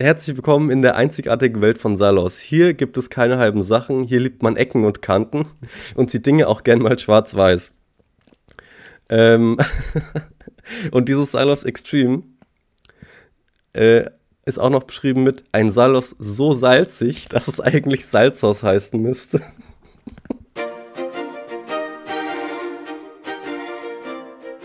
Herzlich willkommen in der einzigartigen Welt von Salos. Hier gibt es keine halben Sachen, hier liebt man Ecken und Kanten und sieht Dinge auch gern mal schwarz-weiß. Ähm und dieses Salos Extreme äh, ist auch noch beschrieben mit ein Salos so salzig, dass es eigentlich Salzhaus heißen müsste.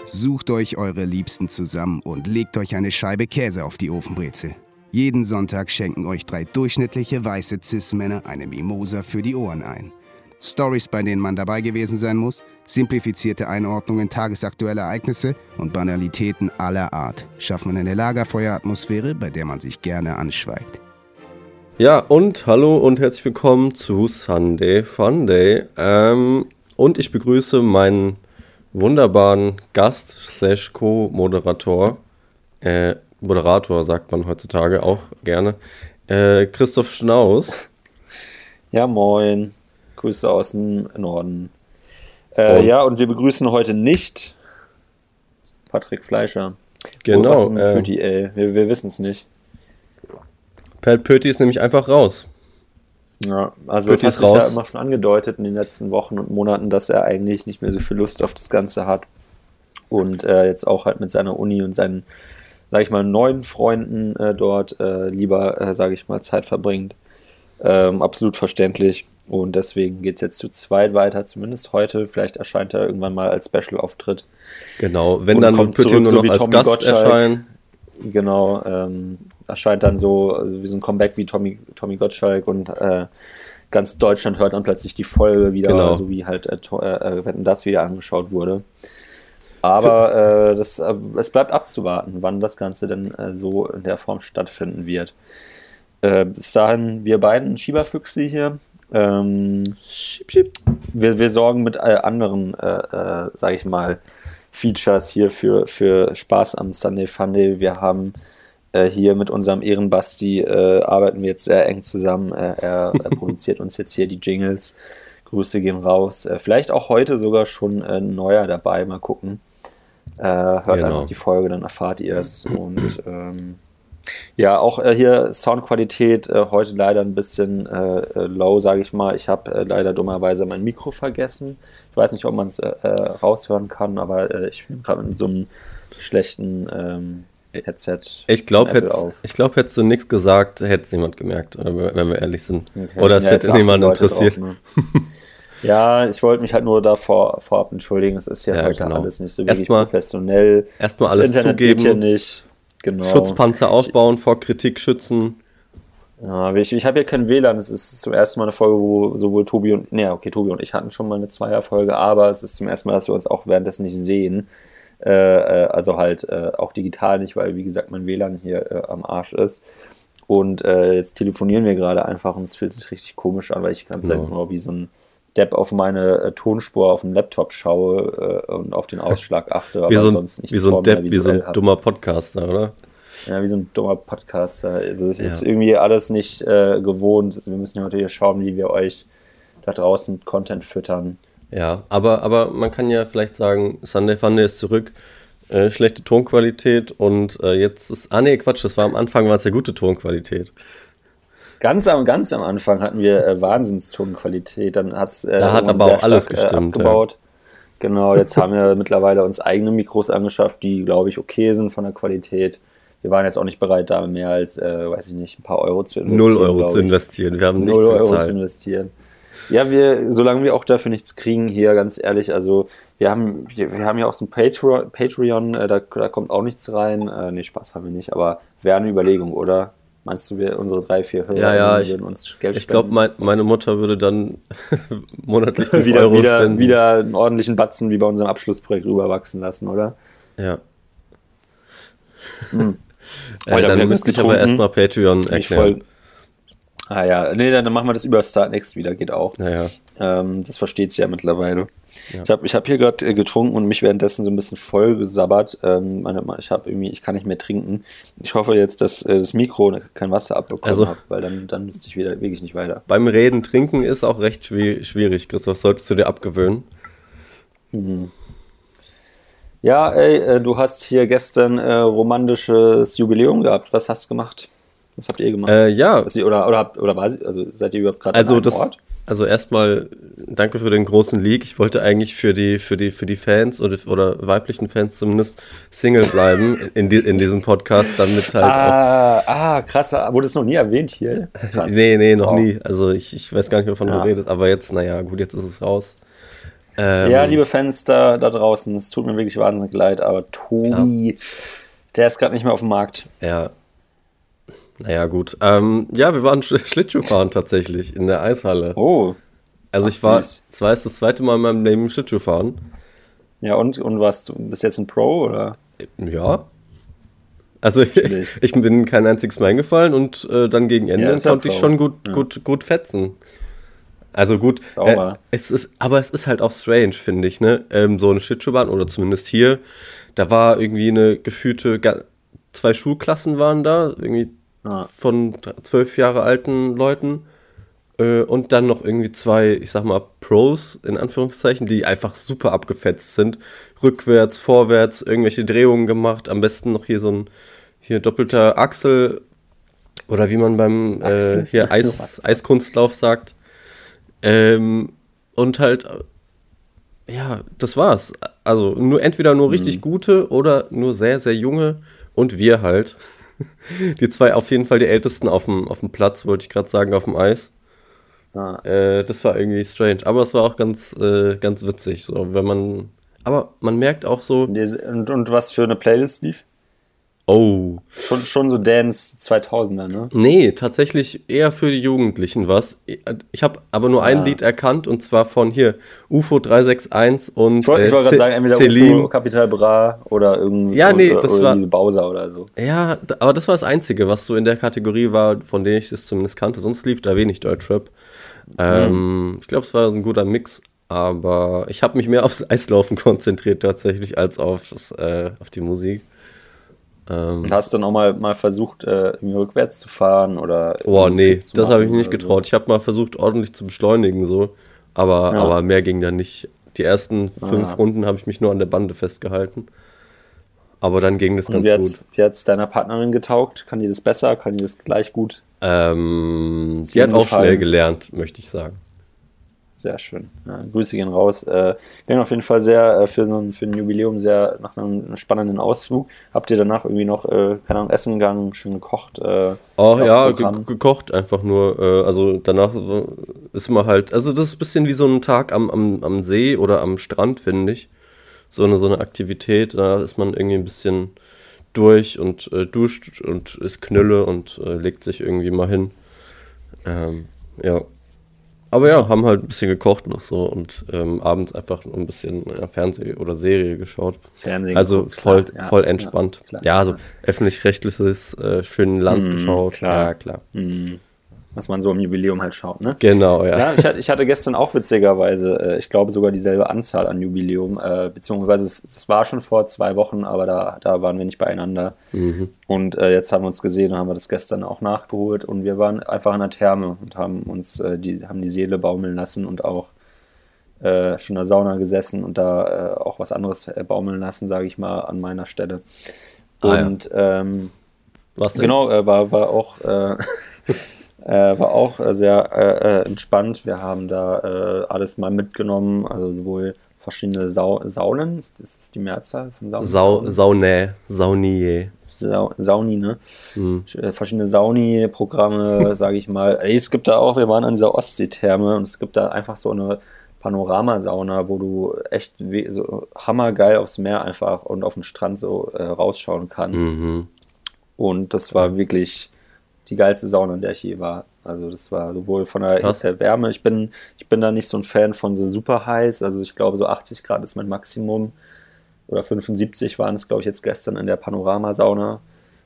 Sucht euch eure Liebsten zusammen und legt euch eine Scheibe Käse auf die Ofenbrezel. Jeden Sonntag schenken euch drei durchschnittliche weiße Cis-Männer eine Mimosa für die Ohren ein. Stories, bei denen man dabei gewesen sein muss, simplifizierte Einordnungen tagesaktueller Ereignisse und Banalitäten aller Art schaffen eine Lagerfeueratmosphäre, bei der man sich gerne anschweigt. Ja, und hallo und herzlich willkommen zu Sunday Funday. Ähm, und ich begrüße meinen wunderbaren Gast slash Co-Moderator, äh, Moderator sagt man heutzutage auch gerne, äh, Christoph Schnaus. Ja, moin. Grüße aus dem Norden. Äh, ja, und wir begrüßen heute nicht Patrick Fleischer. Genau. Äh, Pöti, ey. Wir, wir wissen es nicht. Pat Pöti ist nämlich einfach raus. Ja, also Pöti es hat sich raus. ja immer schon angedeutet in den letzten Wochen und Monaten, dass er eigentlich nicht mehr so viel Lust auf das Ganze hat. Und äh, jetzt auch halt mit seiner Uni und seinen sage ich mal, neuen Freunden äh, dort äh, lieber, äh, sage ich mal, Zeit verbringt. Ähm, absolut verständlich. Und deswegen geht es jetzt zu zweit weiter, zumindest heute. Vielleicht erscheint er irgendwann mal als Special-Auftritt. Genau, wenn dann wird er nur noch als Tommy Gast Gottschalk. erscheinen. Genau, ähm, erscheint dann so also wie so ein Comeback wie Tommy, Tommy Gottschalk und äh, ganz Deutschland hört dann plötzlich die Folge wieder, genau. so wie halt äh, äh, wenn das wieder angeschaut wurde. Aber äh, das, äh, es bleibt abzuwarten, wann das Ganze denn äh, so in der Form stattfinden wird. Äh, bis dahin, wir beiden Schieberfüchse hier. Ähm, schieb, schieb. Wir, wir sorgen mit äh, anderen, äh, sage ich mal, Features hier für, für Spaß am Sunday Funday. Wir haben hier mit unserem Ehrenbasti arbeiten wir jetzt sehr eng zusammen. er, er produziert uns jetzt hier die Jingles. Grüße gehen raus. vielleicht auch heute sogar schon ein neuer dabei. Mal gucken. Äh, hört genau. einfach die Folge, dann erfahrt ihr es. Und ähm, ja, auch äh, hier Soundqualität äh, heute leider ein bisschen äh, äh, low, sage ich mal. Ich habe äh, leider dummerweise mein Mikro vergessen. Ich weiß nicht, ob man es raushören kann, aber ich bin gerade mit so einem schlechten ähm, Headset. Ich glaube, hättest, glaub, hättest du nichts gesagt, hätte es niemand gemerkt, wenn wir ehrlich sind. Okay. Oder es ja, hätte niemand interessiert. Drauf, ne? Ja, ich wollte mich halt nur davor vorab entschuldigen. Es ist ja, ja heute genau. alles nicht so wirklich erstmal, professionell. Erstmal alles Internet zugeben. Geht hier nicht. Genau. Schutzpanzer aufbauen, vor Kritik schützen. Ja, ich, ich habe hier kein WLAN. Es ist zum ersten Mal eine Folge, wo sowohl Tobi und, ne, okay, Tobi und ich hatten schon mal eine Zweierfolge, aber es ist zum ersten Mal, dass wir uns auch währenddessen nicht sehen. Äh, äh also halt äh, auch digital nicht, weil wie gesagt mein WLAN hier äh, am Arsch ist. Und äh, jetzt telefonieren wir gerade einfach und es fühlt sich richtig komisch an, weil ich ganz genau. nur wie so ein Depp auf meine äh, Tonspur auf dem Laptop schaue äh, und auf den Ausschlag achte, aber so ein, sonst nicht. Wie so ein Depp, wie so ein dummer Podcaster, oder? Ja, wie so ein dummer Podcaster. Also es ja. ist irgendwie alles nicht äh, gewohnt. Wir müssen ja natürlich schauen, wie wir euch da draußen Content füttern. Ja, aber, aber man kann ja vielleicht sagen, Sunday Funday ist zurück. Äh, schlechte Tonqualität und äh, jetzt ist. Ah nee, Quatsch, das war am Anfang war es ja gute Tonqualität. Ganz am, ganz am Anfang hatten wir äh, Wahnsinnstonqualität. Dann hat's, äh, da hat aber auch alles stark, äh, gestimmt. Äh, abgebaut. Ja. Genau, jetzt haben wir mittlerweile uns eigene Mikros angeschafft, die, glaube ich, okay sind von der Qualität. Wir waren jetzt auch nicht bereit, da mehr als, äh, weiß ich nicht, ein paar Euro zu investieren. Null Euro zu investieren. Wir haben nichts Null Euro zu investieren. Ja, wir, solange wir auch dafür nichts kriegen hier, ganz ehrlich, also wir haben, wir, wir haben ja auch so ein Patreon, Patreon äh, da, da kommt auch nichts rein. Äh, nee, Spaß haben wir nicht, aber wäre eine Überlegung, oder? Meinst du, wir, unsere drei, vier Hörer ja, ja, würden uns Geld ich, Ich glaube, mein, meine Mutter würde dann monatlich 5 wieder, Euro wieder, spenden. wieder einen ordentlichen Batzen wie bei unserem Abschlussprojekt rüberwachsen lassen, oder? Ja. Hm. Äh, dann müsste ich aber erstmal Patreon erklären. Ah ja, nee, dann machen wir das über Start Next wieder, geht auch. Naja. Ähm, das versteht sie ja mittlerweile. Ja. Ich habe ich hab hier gerade äh, getrunken und mich währenddessen so ein bisschen voll gesabbert. Ähm, ich habe irgendwie, ich kann nicht mehr trinken. Ich hoffe jetzt, dass äh, das Mikro kein Wasser abbekommen also, hat, weil dann, dann müsste ich wieder wirklich nicht weiter. Beim Reden trinken ist auch recht schwierig, Christoph. Solltest du dir abgewöhnen. Mhm. Ja, ey, äh, du hast hier gestern äh, romantisches Jubiläum gehabt. Was hast du gemacht? Was habt ihr gemacht? Äh, ja. Was, oder, oder, oder war sie, also seid ihr überhaupt gerade also das, Ort? Also erstmal danke für den großen Leak. Ich wollte eigentlich für die, für die, für die Fans oder, oder weiblichen Fans zumindest Single bleiben in, die, in diesem Podcast, damit halt ah, auch. Ah, krass. Wurde es noch nie erwähnt hier? Krass. nee, nee, noch wow. nie. Also ich, ich weiß gar nicht, wovon ja. du redest, aber jetzt, naja, gut, jetzt ist es raus. Ähm, ja, liebe Fans da, da draußen, es tut mir wirklich wahnsinnig leid, aber Tobi, ja. der ist gerade nicht mehr auf dem Markt. Ja. Naja, gut. Ähm, ja, wir waren Sch Schlittschuhfahren tatsächlich in der Eishalle. Oh. Also Ach, ich war, es war jetzt das zweite Mal in meinem Leben Schlittschuhfahren. Ja, und, und was, du bist jetzt ein Pro, oder? Ja. Also ich, ich bin kein einziges Mal hingefallen und äh, dann gegen Ende ja, konnte ich schon gut, ja. gut, gut fetzen. Also gut, äh, es ist, aber es ist halt auch strange, finde ich, ne? Ähm, so eine Schlittschuhbahn oder zumindest hier, da war irgendwie eine gefühlte, zwei Schulklassen waren da, irgendwie ah. von zwölf Jahre alten Leuten äh, und dann noch irgendwie zwei, ich sag mal, Pros in Anführungszeichen, die einfach super abgefetzt sind, rückwärts, vorwärts, irgendwelche Drehungen gemacht, am besten noch hier so ein hier doppelter Achsel oder wie man beim äh, hier Eis, Eiskunstlauf sagt. Ähm, und halt, äh, ja, das war's. Also nur entweder nur richtig mhm. gute oder nur sehr, sehr junge und wir halt. Die zwei auf jeden Fall die ältesten auf dem, auf dem Platz, wollte ich gerade sagen, auf dem Eis. Ah. Äh, das war irgendwie strange. Aber es war auch ganz, äh, ganz witzig. So, wenn man. Aber man merkt auch so. Und, und was für eine Playlist lief? Oh. Schon, schon so Dance 2000er, ne? Nee, tatsächlich eher für die Jugendlichen was. Ich habe aber nur ein ah. Lied erkannt und zwar von hier UFO 361 und Ich wollte äh, gerade sagen, entweder Celine. UFO, Capital Bra oder irgendwie ja, nee, oder, das oder war, Bowser oder so. Ja, aber das war das Einzige, was so in der Kategorie war, von dem ich das zumindest kannte. Sonst lief da wenig Deutschrap. Ähm, mhm. Ich glaube, es war ein guter Mix, aber ich habe mich mehr aufs Eislaufen konzentriert tatsächlich als auf, das, äh, auf die Musik. Ähm, hast du dann auch mal, mal versucht, äh, rückwärts zu fahren oder. Boah, nee, das habe ich nicht getraut. So? Ich habe mal versucht, ordentlich zu beschleunigen, so. Aber, ja. aber mehr ging da nicht. Die ersten fünf ah. Runden habe ich mich nur an der Bande festgehalten. Aber dann ging das ganz wie gut. Wie hat es deiner Partnerin getaugt? Kann die das besser? Kann die das gleich gut? Ähm, sie hat auch schnell gelernt, möchte ich sagen. Sehr schön. Ja, Grüße gehen raus. Äh, klingt auf jeden Fall sehr äh, für, so ein, für ein Jubiläum sehr nach einem spannenden Ausflug. Habt ihr danach irgendwie noch, äh, keine Ahnung, essen gegangen, schön gekocht? Äh, oh ja, ge gekocht einfach nur. Äh, also danach ist man halt, also das ist ein bisschen wie so ein Tag am, am, am See oder am Strand, finde ich. So eine, so eine Aktivität. Da ist man irgendwie ein bisschen durch und äh, duscht und ist Knülle und äh, legt sich irgendwie mal hin. Ähm, ja. Aber ja, haben halt ein bisschen gekocht noch so und ähm, abends einfach ein bisschen ja, Fernseh oder Serie geschaut. Fernsehen. Also geguckt, voll, klar, voll entspannt. Ja, ja so öffentlich-rechtliches, äh, schönen Lands mm, geschaut. Klar. Ja, klar. Mm was man so im Jubiläum halt schaut. Ne? Genau, ja. ja ich, hatte gestern auch witzigerweise, äh, ich glaube sogar dieselbe Anzahl an Jubiläum, äh, beziehungsweise es, es, war schon vor zwei Wochen, aber da, da waren wir nicht beieinander. Mhm. Und äh, jetzt haben wir uns gesehen und haben wir das gestern auch nachgeholt und wir waren einfach in der Therme und haben uns äh, die, haben die Seele baumeln lassen und auch äh, schon in der Sauna gesessen und da äh, auch was anderes baumeln lassen, sage ich mal, an meiner Stelle. Und ah, ja. ähm, was denn? Genau, war, war auch Äh, war auch äh, sehr äh, äh, entspannt. Wir haben da äh, alles mal mitgenommen, also sowohl verschiedene Sau Saunen, ist das die Mehrzahl von Saunen? Sau Saune, Saunie. Sa Sauni, ne? Mhm. Verschiedene Sauni-Programme, sage ich mal. Ey, es gibt da auch, wir waren an dieser Ostsee-Therme und es gibt da einfach so eine Panoramasauna, wo du echt so hammergeil aufs Meer einfach und auf den Strand so äh, rausschauen kannst. Mhm. Und das war wirklich die geilste Sauna, in der ich je war. Also das war sowohl von der Krass. Wärme, ich bin, ich bin da nicht so ein Fan von so super heiß, also ich glaube so 80 Grad ist mein Maximum oder 75 waren es, glaube ich, jetzt gestern in der Panoramasauna.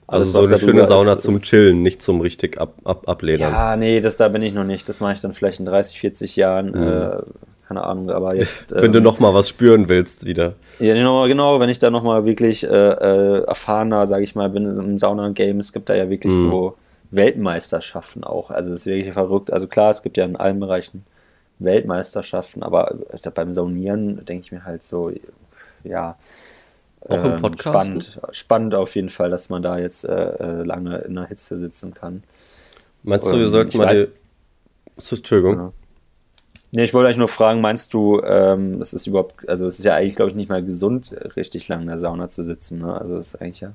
Also, also so eine schöne Sauna ist, zum Chillen, nicht zum richtig ab, ab, Abledern. Ja, nee, das da bin ich noch nicht. Das mache ich dann vielleicht in 30, 40 Jahren. Mhm. Äh, keine Ahnung, aber jetzt. wenn ähm, du noch mal was spüren willst wieder. Ja, genau, genau wenn ich da noch mal wirklich äh, äh, erfahrener, sage ich mal, bin im Sauna-Game. Es gibt da ja wirklich mhm. so Weltmeisterschaften auch. Also das ist wirklich verrückt. Also klar, es gibt ja in allen Bereichen Weltmeisterschaften, aber beim Saunieren denke ich mir halt so, ja, Auch im Podcast. Spannend, spannend auf jeden Fall, dass man da jetzt äh, äh lange in der Hitze sitzen kann. Meinst du, wir sollten mal weiß, die... Entschuldigung. Ja. Nee, ich wollte eigentlich nur fragen, meinst du, ähm, es ist überhaupt, also es ist ja eigentlich, glaube ich, nicht mal gesund, richtig lang in der Sauna zu sitzen. Ne? Also es ist eigentlich ja,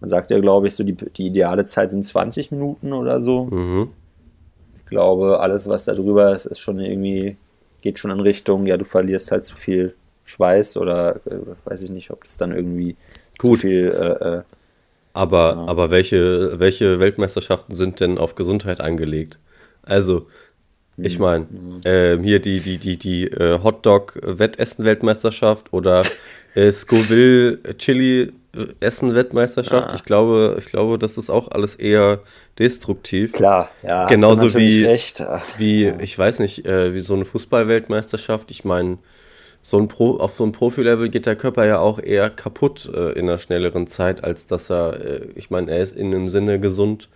man sagt ja, glaube ich, so die, die ideale Zeit sind 20 Minuten oder so. Mhm. Ich glaube, alles, was da drüber ist, ist schon irgendwie, geht schon in Richtung, ja, du verlierst halt zu viel Schweiß oder äh, weiß ich nicht, ob das dann irgendwie Gut. zu viel. Äh, äh, aber, ja. aber welche, welche Weltmeisterschaften sind denn auf Gesundheit angelegt? Also, ich mhm. meine, äh, hier die, die, die, die äh, Hotdog-Wettessen-Weltmeisterschaft oder äh, Scoville Chili-Essen-Weltmeisterschaft. Ah. Ich, glaube, ich glaube, das ist auch alles eher destruktiv. Klar, ja. Genauso wie, recht. wie, ich weiß nicht, äh, wie so eine Fußball-Weltmeisterschaft. Ich meine, so ein Pro, auf so einem Profi-Level geht der Körper ja auch eher kaputt äh, in einer schnelleren Zeit, als dass er, äh, ich meine, er ist in dem Sinne gesund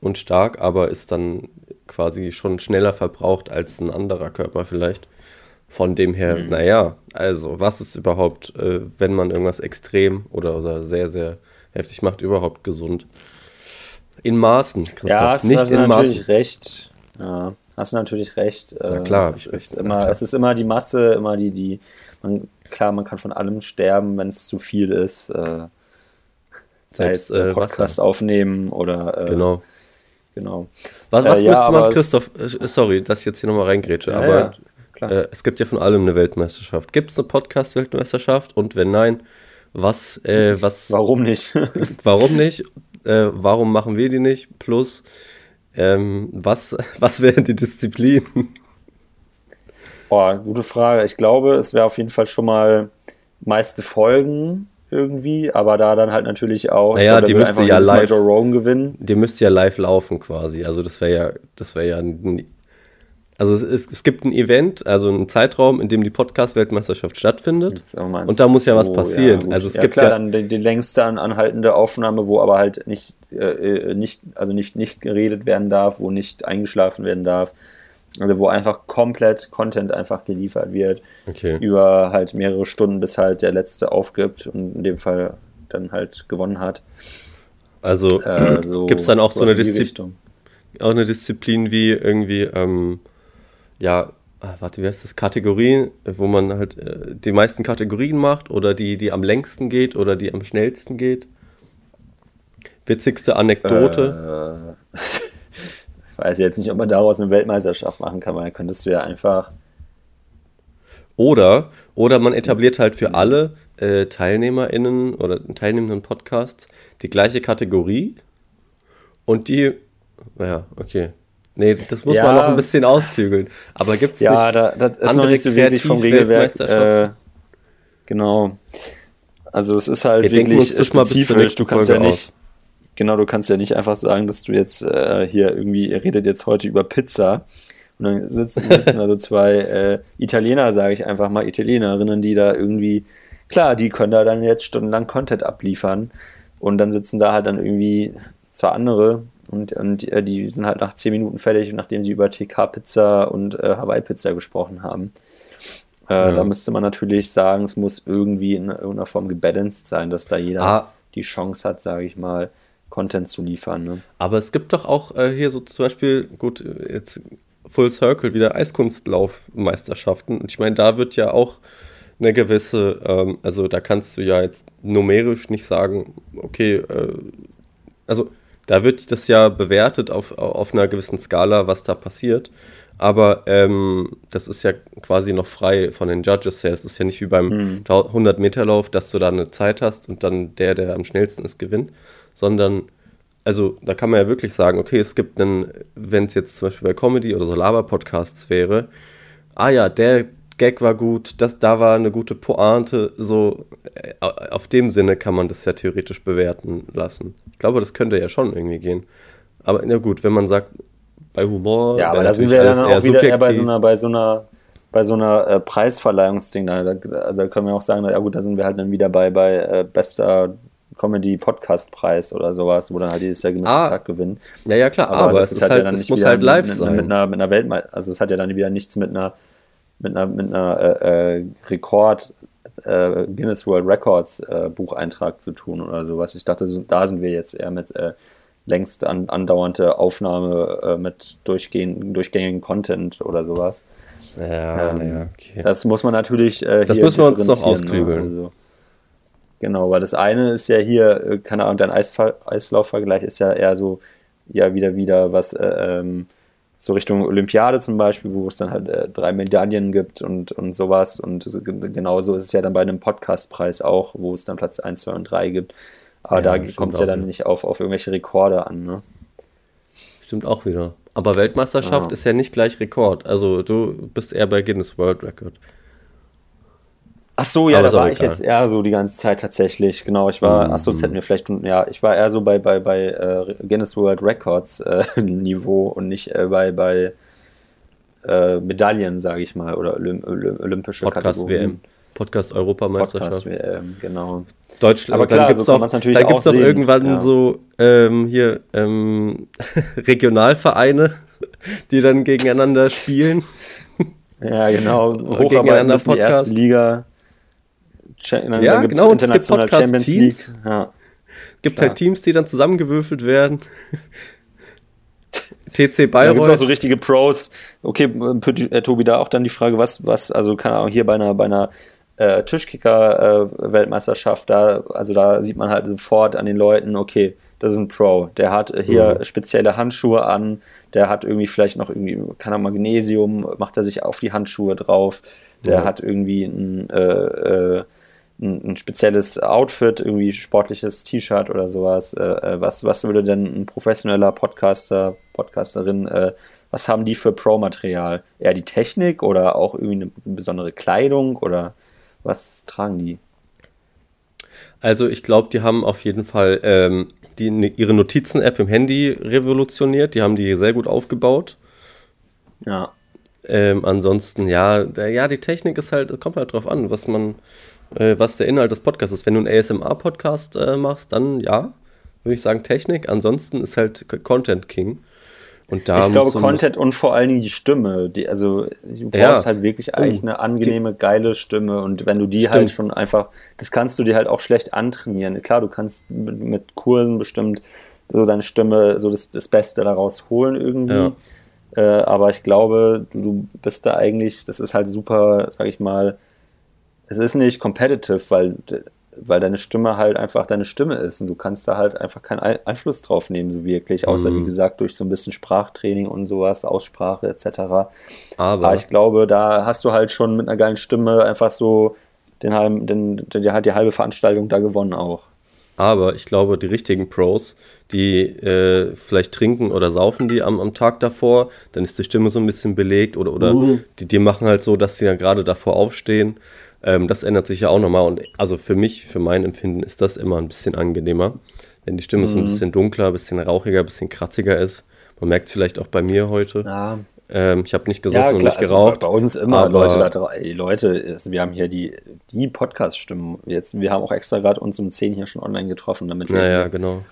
und stark, aber ist dann quasi schon schneller verbraucht als ein anderer Körper vielleicht. Von dem her, mhm. naja, also was ist überhaupt, äh, wenn man irgendwas extrem oder, oder sehr, sehr heftig macht, überhaupt gesund? In Maßen, Christoph. Ja, hast, nicht hast in natürlich Maßen. recht. Ja, hast du natürlich recht. Na äh, klar. Es ist, immer, klar. es ist immer die Masse, immer die, die, man, klar, man kann von allem sterben, wenn es zu viel ist. Äh, Selbst, sei es äh, Podcast Wasser. aufnehmen oder äh, genau. Genau. Was, was äh, müsste ja, man, Christoph, äh, sorry, dass ich jetzt hier nochmal reingrätsche, ja, aber ja, äh, es gibt ja von allem eine Weltmeisterschaft. Gibt es eine Podcast-Weltmeisterschaft? Und wenn nein, was, äh, was. Warum nicht? warum nicht? Äh, warum machen wir die nicht? Plus, ähm, was, was wären die Disziplinen? Boah, gute Frage. Ich glaube, es wäre auf jeden Fall schon mal meiste Folgen irgendwie, aber da dann halt natürlich auch, naja, die müsste ja live gewinnen. Die müsste ja live laufen quasi. Also das wäre ja, das wäre ja also es, es, gibt ein Event, also einen Zeitraum, in dem die Podcast-Weltmeisterschaft stattfindet. Und da muss ja was passieren. Ja, also es ja, gibt klar, ja dann die, die, längste anhaltende Aufnahme, wo aber halt nicht, äh, nicht, also nicht, nicht geredet werden darf, wo nicht eingeschlafen werden darf. Also wo einfach komplett Content einfach geliefert wird. Okay. Über halt mehrere Stunden, bis halt der Letzte aufgibt und in dem Fall dann halt gewonnen hat. Also äh, so gibt es dann auch so eine Disziplin, auch eine Disziplin wie irgendwie, ähm, ja, ah, warte, wie heißt das, Kategorien, wo man halt äh, die meisten Kategorien macht oder die, die am längsten geht oder die am schnellsten geht? Witzigste Anekdote? Äh, weiß jetzt nicht, ob man daraus eine Weltmeisterschaft machen kann, weil dann könntest du ja einfach. Oder, oder man etabliert halt für alle äh, TeilnehmerInnen oder teilnehmenden Podcasts die gleiche Kategorie und die, naja, okay. Nee, das muss ja, man noch ein bisschen ausklügeln. Aber gibt es ja, nicht da, das ist noch nicht so wirklich vom Regelwerk. Äh, genau. Also es ist halt Wir wirklich spezifisch. Du kannst Folge ja nicht, aus. Genau, du kannst ja nicht einfach sagen, dass du jetzt äh, hier irgendwie, ihr redet jetzt heute über Pizza. Und dann sitzen, sitzen also zwei äh, Italiener, sage ich einfach mal, Italienerinnen, die da irgendwie, klar, die können da dann jetzt stundenlang Content abliefern. Und dann sitzen da halt dann irgendwie zwei andere und, und äh, die sind halt nach zehn Minuten fertig, nachdem sie über TK-Pizza und äh, Hawaii-Pizza gesprochen haben. Äh, ja. Da müsste man natürlich sagen, es muss irgendwie in irgendeiner Form gebalanced sein, dass da jeder ah. die Chance hat, sage ich mal, Content zu liefern. Ne? Aber es gibt doch auch äh, hier so zum Beispiel, gut, jetzt Full Circle, wieder Eiskunstlaufmeisterschaften. Und ich meine, da wird ja auch eine gewisse, ähm, also da kannst du ja jetzt numerisch nicht sagen, okay, äh, also da wird das ja bewertet auf, auf einer gewissen Skala, was da passiert. Aber ähm, das ist ja quasi noch frei von den Judges her. Es ist ja nicht wie beim mhm. 100-Meter-Lauf, dass du da eine Zeit hast und dann der, der am schnellsten ist, gewinnt sondern, also da kann man ja wirklich sagen, okay, es gibt einen, wenn es jetzt zum Beispiel bei Comedy oder so Laber-Podcasts wäre, ah ja, der Gag war gut, das, da war eine gute Pointe, so äh, auf dem Sinne kann man das ja theoretisch bewerten lassen. Ich glaube, das könnte ja schon irgendwie gehen. Aber na gut, wenn man sagt, bei Humor. Ja, aber da sind wir dann auch wieder eher bei so einer, bei so einer, bei so einer äh, Preisverleihungsding. Da, da, also da können wir auch sagen, ja gut, da sind wir halt dann wieder bei, bei äh, bester Comedy-Podcast-Preis oder sowas, wo dann halt jedes Jahr genug ah, Zack gewinnen. Ja, ja, klar, aber, aber das, ist halt, halt, ja dann nicht muss halt live mit, sein. Mit einer, mit einer Weltmeisterschaft, also es hat ja dann wieder nichts mit einer mit einer, mit einer äh, äh Rekord, äh, Guinness World Records äh, Bucheintrag zu tun oder sowas. Ich dachte, da sind wir jetzt eher mit äh, längst an, andauernde Aufnahme äh, mit durchgehend, durchgängigen Content oder sowas. Ja, ähm, ja, okay. Das muss man natürlich äh, Das müssen wir uns noch ne? ausklügeln. Also, genau, weil das eine ist ja hier, keine Ahnung, dein Eislaufvergleich ist ja eher so, ja, wieder, wieder was, äh, ähm, so Richtung Olympiade zum Beispiel, wo es dann halt äh, drei Medaillen gibt und, und sowas. Und genauso ist es ja dann bei einem Podcastpreis auch, wo es dann Platz 1, 2 und 3 gibt. Aber ja, da kommt es ja dann nicht auf, auf irgendwelche Rekorde an. Ne? Stimmt auch wieder. Aber Weltmeisterschaft ja. ist ja nicht gleich Rekord. Also du bist eher bei Guinness World Record. Ach so, ja, Aber da war ich jetzt eher so die ganze Zeit tatsächlich. Genau, ich war, mhm. ach so, das hätten wir vielleicht, ja, ich war eher so bei, bei, bei äh, Guinness World Records äh, Niveau und nicht äh, bei, bei äh, Medaillen, sage ich mal, oder Olymp olympische Podcast Kategorien. WM. Podcast Europameisterschaft. Podcast WM, genau. Deutschland. Aber klar, dann gibt es so auch, natürlich dann gibt's auch, auch irgendwann ja. so ähm, hier ähm, Regionalvereine, die dann gegeneinander spielen. Ja, genau. Hocharbeiten ist die erste Liga. Dann ja, genau, und es gibt Podcast-Teams. Ja. gibt Klar. halt Teams, die dann zusammengewürfelt werden. TC Bayreuth. Da gibt es auch so richtige Pros. Okay, äh, Tobi, da auch dann die Frage, was, was, also keine Ahnung, hier bei einer, bei einer äh, Tischkicker-Weltmeisterschaft, äh, da, also da sieht man halt sofort an den Leuten, okay, das ist ein Pro. Der hat hier mhm. spezielle Handschuhe an, der hat irgendwie vielleicht noch irgendwie, kann er Magnesium, macht er sich auf die Handschuhe drauf, der mhm. hat irgendwie ein äh, äh ein, ein, spezielles Outfit, irgendwie sportliches T-Shirt oder sowas. Äh, äh, was, was würde denn ein professioneller Podcaster, Podcasterin, äh, was haben die für Pro-Material? Eher die Technik oder auch irgendwie eine besondere Kleidung oder was tragen die? Also ich glaube, die haben auf jeden Fall ähm, die, ihre Notizen-App im Handy revolutioniert. Die haben die sehr gut aufgebaut. Ja. Ähm, ansonsten, ja, der, ja, die Technik ist halt, kommt halt drauf an, was man, äh, was der Inhalt des Podcasts ist. Wenn du einen ASMR-Podcast äh, machst, dann ja, würde ich sagen Technik. Ansonsten ist halt Content King. Und da ich glaube, Content und vor allen Dingen die Stimme. Die, also, du brauchst ja. halt wirklich oh, eigentlich eine angenehme, die, geile Stimme. Und wenn du die halt stimmt. halt schon einfach, das kannst du dir halt auch schlecht antrainieren. Klar, du kannst mit, mit Kursen bestimmt so deine Stimme, so das, das Beste daraus holen irgendwie. Ja. Äh, aber ich glaube, du, du bist da eigentlich, das ist halt super, sag ich mal, es ist nicht competitive, weil, weil deine Stimme halt einfach deine Stimme ist und du kannst da halt einfach keinen Einfluss drauf nehmen, so wirklich, außer mhm. wie gesagt durch so ein bisschen Sprachtraining und sowas, Aussprache etc. Aber, Aber ich glaube, da hast du halt schon mit einer geilen Stimme einfach so den halben, den, den, halt die halbe Veranstaltung da gewonnen auch. Aber ich glaube, die richtigen Pros, die äh, vielleicht trinken oder saufen die am, am Tag davor, dann ist die Stimme so ein bisschen belegt oder, oder uh. die, die machen halt so, dass sie dann gerade davor aufstehen ähm, das ändert sich ja auch nochmal. Und also für mich, für mein Empfinden, ist das immer ein bisschen angenehmer, wenn die Stimme mhm. so ein mhm. bisschen dunkler, ein bisschen rauchiger, ein bisschen kratziger ist. Man merkt es vielleicht auch bei mir heute. Ja. Ähm, ich habe nicht gesoffen ja, und nicht also geraucht. Also bei uns immer Leute, da, ey, Leute, wir haben hier die, die Podcast-Stimmen. wir haben auch extra gerade uns um 10 hier schon online getroffen, damit wir. Ja, ja, genau.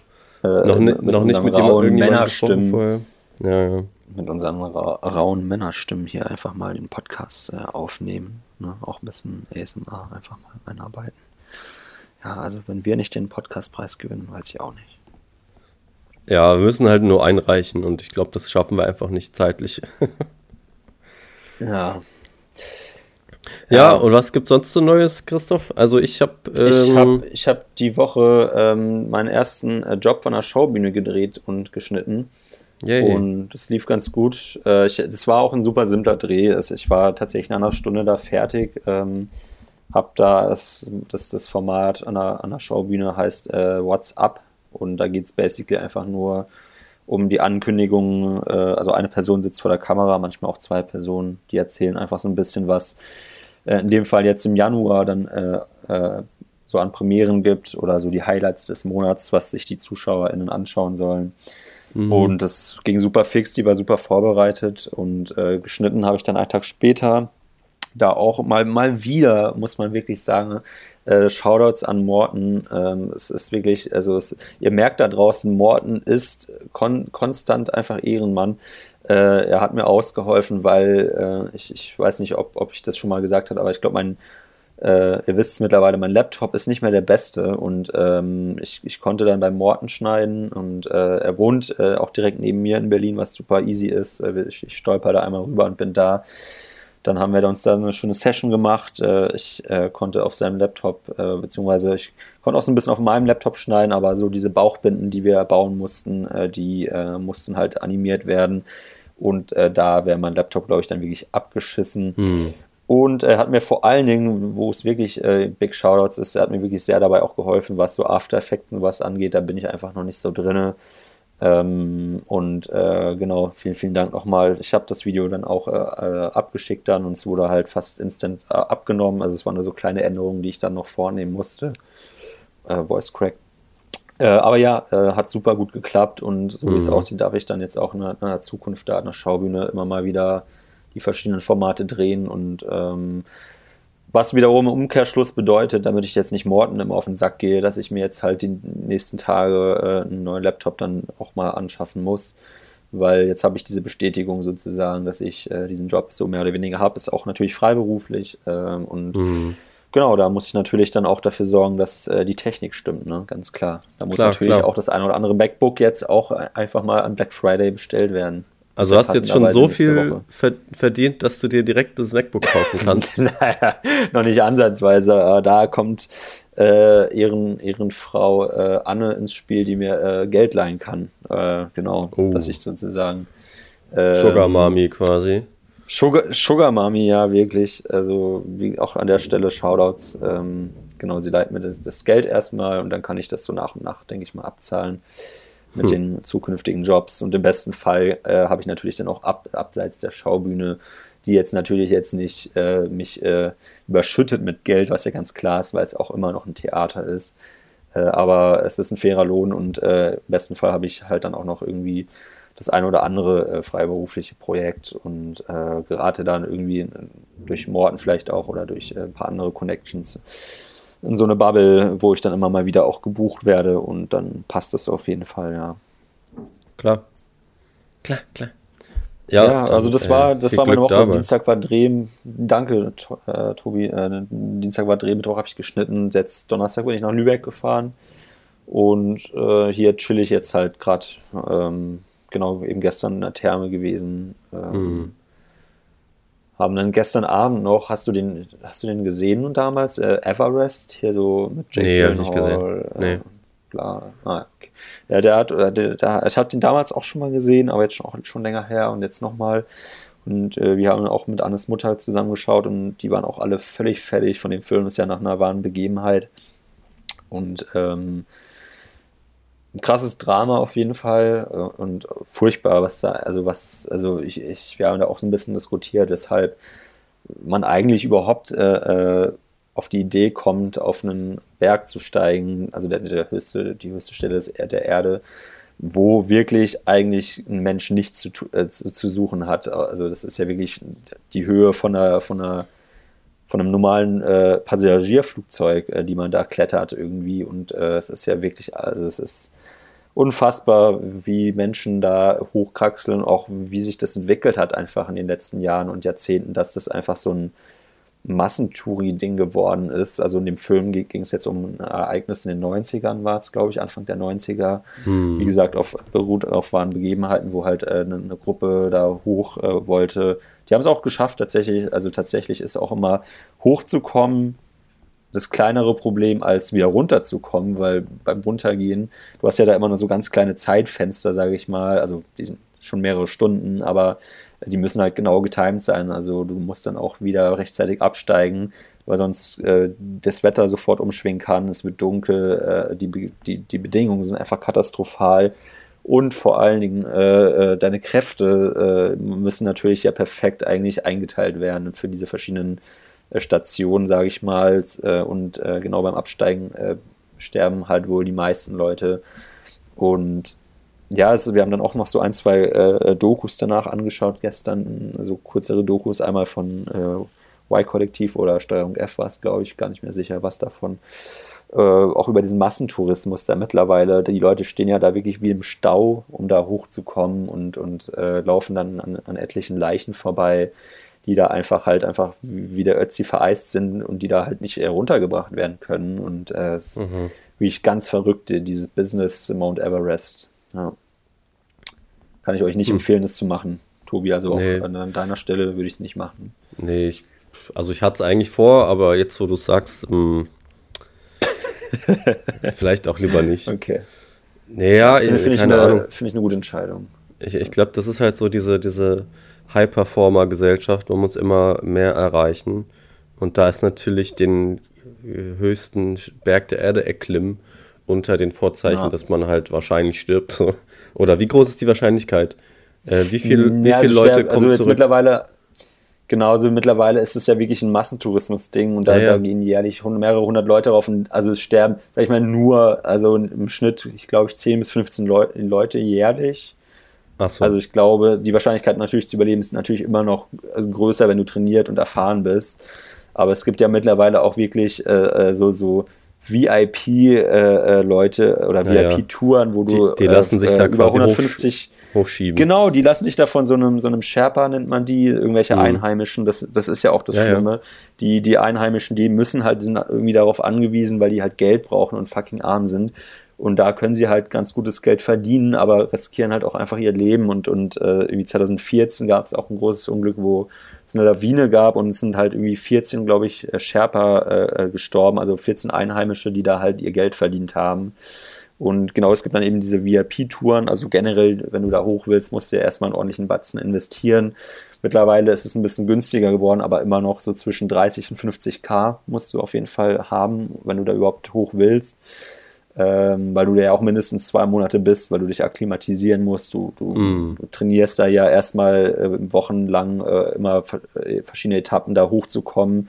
Äh, noch, mit noch nicht mit jemandem Männerstimmen. Ja, ja. Mit unseren ra rauen Männerstimmen hier einfach mal den Podcast äh, aufnehmen. Ne? Auch ein bisschen ASMR einfach mal einarbeiten. Ja, also wenn wir nicht den Podcastpreis gewinnen, weiß ich auch nicht. Ja, wir müssen halt nur einreichen und ich glaube, das schaffen wir einfach nicht zeitlich. ja. Ja, und was gibt sonst so Neues, Christoph? Also ich habe ähm, ich habe ich hab die Woche ähm, meinen ersten äh, Job von der Showbühne gedreht und geschnitten. Yay. Und es lief ganz gut. Äh, ich, das war auch ein super simpler Dreh. Also ich war tatsächlich nach einer Stunde da fertig. Ähm, hab da das, das, das Format an der, an der Schaubühne heißt äh, What's Up. Und da geht es basically einfach nur um die Ankündigung. Äh, also eine Person sitzt vor der Kamera, manchmal auch zwei Personen, die erzählen einfach so ein bisschen was. Äh, in dem Fall jetzt im Januar dann äh, äh, so an Premieren gibt oder so die Highlights des Monats, was sich die ZuschauerInnen anschauen sollen. Mhm. Und das ging super fix, die war super vorbereitet und äh, geschnitten habe ich dann einen Tag später. da auch mal, mal wieder, muss man wirklich sagen, äh, Shoutouts an Morten. Ähm, es ist wirklich, also es, ihr merkt da draußen, Morten ist kon konstant einfach Ehrenmann. Äh, er hat mir ausgeholfen, weil äh, ich, ich weiß nicht, ob, ob ich das schon mal gesagt habe, aber ich glaube, mein, äh, ihr wisst mittlerweile, mein Laptop ist nicht mehr der beste und ähm, ich, ich konnte dann beim Morten schneiden und äh, er wohnt äh, auch direkt neben mir in Berlin, was super easy ist. Äh, ich, ich stolper da einmal rüber und bin da. Dann haben wir uns da eine schöne Session gemacht. Äh, ich äh, konnte auf seinem Laptop, beziehungsweise ich konnte auch so ein bisschen auf meinem Laptop schneiden, aber so diese Bauchbinden, die wir bauen mussten, die mussten halt animiert werden. Und da wäre mein Laptop, glaube ich, dann wirklich abgeschissen. Hm. Und er hat mir vor allen Dingen, wo es wirklich äh, Big Shoutouts ist, er hat mir wirklich sehr dabei auch geholfen, was so After Effects und was angeht. Da bin ich einfach noch nicht so drin. Ähm, und äh, genau, vielen, vielen Dank nochmal. Ich habe das Video dann auch äh, äh, abgeschickt dann und es wurde halt fast instant äh, abgenommen. Also es waren nur so kleine Änderungen, die ich dann noch vornehmen musste. Äh, Voice Crack. aber ja, hat super gut geklappt und so mhm. wie es mhm. aussieht, darf ich dann jetzt auch in der, in der Zukunft da an der Schaubühne immer mal wieder die verschiedenen Formate drehen und ähm, was wiederum im Umkehrschluss bedeutet, damit ich jetzt nicht Morten immer auf den Sack gehe, dass ich mir jetzt halt die nächsten Tage äh, einen neuen Laptop dann auch mal anschaffen muss. Weil jetzt habe ich diese Bestätigung sozusagen, dass ich äh, diesen Job so mehr oder weniger habe. Ist auch natürlich freiberuflich. Ähm, und mhm. genau, da muss ich natürlich dann auch dafür sorgen, dass äh, die Technik stimmt, ne? ganz klar. Da muss klar, natürlich klar. auch das eine oder andere MacBook jetzt auch einfach mal an Black Friday bestellt werden. Also hast du jetzt schon so viel verdient, dass du dir direkt das MacBook kaufen kannst? naja, noch nicht ansatzweise. Da kommt äh, Ehren, Ehrenfrau äh, Anne ins Spiel, die mir äh, Geld leihen kann. Äh, genau, oh. dass ich sozusagen. Ähm, Sugar Mami quasi. Sugar, Sugar Mami, ja, wirklich. Also wie auch an der Stelle Shoutouts. Ähm, genau, sie leiht mir das, das Geld erstmal und dann kann ich das so nach und nach, denke ich mal, abzahlen mit hm. den zukünftigen Jobs. Und im besten Fall äh, habe ich natürlich dann auch ab, abseits der Schaubühne, die jetzt natürlich jetzt nicht äh, mich äh, überschüttet mit Geld, was ja ganz klar ist, weil es auch immer noch ein Theater ist. Äh, aber es ist ein fairer Lohn und äh, im besten Fall habe ich halt dann auch noch irgendwie das eine oder andere äh, freiberufliche Projekt und gerate dann irgendwie durch Morten vielleicht auch oder durch ein paar andere Connections in so eine Bubble, wo ich dann immer mal wieder auch gebucht werde und dann passt das auf jeden Fall, ja. Klar. Klar, klar. Ja, ja dann, also das war, das war meine Woche. Dabei. Dienstag war Dreh. Danke, äh, Tobi. Äh, Dienstag war Dreh, Mittwoch habe ich geschnitten. Jetzt Donnerstag bin ich nach Lübeck gefahren. Und äh, hier chill ich jetzt halt gerade. Ähm, genau, eben gestern in der Therme gewesen. Ähm, mhm haben dann gestern Abend noch, hast du den, hast du den gesehen damals? Äh, Everest, hier so mit Jake Nee, hab ich nicht gesehen. Äh, nee. Bla. Ah, okay. Ja, der hat, äh, der, der, ich habe den damals auch schon mal gesehen, aber jetzt schon, auch schon länger her und jetzt nochmal. Und äh, wir haben auch mit Annes Mutter zusammengeschaut und die waren auch alle völlig fertig von dem Film. Das ist ja nach einer wahren Begebenheit. Und ähm, ein krasses Drama auf jeden Fall äh, und furchtbar, was da, also was, also ich, ich, wir haben da auch so ein bisschen diskutiert, weshalb man eigentlich überhaupt äh, äh, auf die Idee kommt, auf einen Berg zu steigen, also der, der höchste, die höchste Stelle ist der Erde, wo wirklich eigentlich ein Mensch nichts zu, äh, zu, zu, suchen hat. Also das ist ja wirklich die Höhe von einer, von einer von einem normalen äh, Passagierflugzeug, äh, die man da klettert irgendwie. Und äh, es ist ja wirklich, also es ist unfassbar, wie Menschen da hochkraxeln, auch wie sich das entwickelt hat einfach in den letzten Jahren und Jahrzehnten, dass das einfach so ein Massentouri-Ding geworden ist. Also in dem Film ging es jetzt um ein Ereignis in den 90ern, war es, glaube ich, Anfang der 90er. Hm. Wie gesagt, auf, beruht auf wahren Begebenheiten, wo halt äh, eine, eine, Gruppe da hoch äh, wollte. Die haben es auch geschafft, tatsächlich. Also tatsächlich ist auch immer hochzukommen das kleinere Problem, als wieder runterzukommen, weil beim Runtergehen, du hast ja da immer nur so ganz kleine Zeitfenster, sage ich mal, also die sind schon mehrere Stunden, aber die müssen halt genau getimt sein. Also du musst dann auch wieder rechtzeitig absteigen, weil sonst äh, das Wetter sofort umschwingen kann, es wird dunkel, äh, die, die, die Bedingungen sind einfach katastrophal. Und vor allen Dingen, äh, äh deine Kräfte äh, müssen natürlich ja perfekt eigentlich eingeteilt werden für diese verschiedenen äh, Station, sage ich mal. Äh, und äh, genau beim Absteigen sterben halt wohl die meisten Leute. Und ja, also wir haben dann auch noch so ein, zwei äh, Dokus danach angeschaut gestern, also kürzere Dokus, einmal von äh, Y-Kollektiv oder Steuerung F war es, glaube ich, gar nicht mehr sicher, was davon. Äh, auch über diesen Massentourismus da mittlerweile. Die Leute stehen ja da wirklich wie im Stau, um da hochzukommen und, und äh, laufen dann an, an etlichen Leichen vorbei, die da einfach halt einfach wie der Ötzi vereist sind und die da halt nicht runtergebracht werden können. Und äh, es mhm. wie ich ganz verrückt, dieses Business Mount Everest. Ja. Kann ich euch nicht mhm. empfehlen, das zu machen, Tobi. Also nee. auch an deiner Stelle würde ich es nicht machen. Nee, ich, also ich hatte es eigentlich vor, aber jetzt, wo du es sagst, ähm, vielleicht auch lieber nicht. Okay. Naja, finde find ich, eine, find ich eine gute Entscheidung. Ich, ich glaube, das ist halt so diese, diese High-Performer-Gesellschaft. Man muss immer mehr erreichen. Und da ist natürlich den höchsten Berg der Erde erklimmen unter den Vorzeichen, ja. dass man halt wahrscheinlich stirbt. Oder wie groß ist die Wahrscheinlichkeit? Äh, wie, viel, ja, wie viele also Leute kommen also jetzt zurück? Mittlerweile, genauso mittlerweile ist es ja wirklich ein Massentourismus-Ding und da, ja, ja. da, gehen jährlich mehrere hundert Leute drauf und also es sterben, sag ich mal, nur, also im Schnitt, ich glaube, ich 10 bis 15 Leu Leute jährlich. So. Also ich glaube, die Wahrscheinlichkeit natürlich zu überleben ist natürlich immer noch also größer, wenn du trainiert und erfahren bist. Aber es gibt ja mittlerweile auch wirklich äh, äh so, so VIP-Leute äh, äh oder ja, VIP-Touren, wo du die, die lassen sich äh, da über 150 hochschieben. Genau, die lassen sich da von so einem, so einem Sherpa, nennt man die, irgendwelche mhm. Einheimischen, das, das ist ja auch das ja, Schlimme. Ja. Die, die Einheimischen, die müssen halt, die sind irgendwie darauf angewiesen, weil die halt Geld brauchen und fucking arm sind. Und da können sie halt ganz gutes Geld verdienen, aber riskieren halt auch einfach ihr Leben. Und, und äh, irgendwie 2014 gab es auch ein großes Unglück, wo es eine Lawine gab und es sind halt irgendwie 14, glaube ich, äh, Sherpa äh, äh, gestorben, also 14 Einheimische, die da halt ihr Geld verdient haben. Und genau, es gibt dann eben diese VIP-Touren. Also generell, wenn du da hoch willst, musst du ja erstmal einen ordentlichen Batzen investieren. Mittlerweile ist es ein bisschen günstiger geworden, aber immer noch so zwischen 30 und 50 K musst du auf jeden Fall haben, wenn du da überhaupt hoch willst ähm, weil du ja auch mindestens zwei Monate bist, weil du dich akklimatisieren musst. Du, du, mm. du trainierst da ja erstmal äh, wochenlang äh, immer äh, verschiedene Etappen da hochzukommen.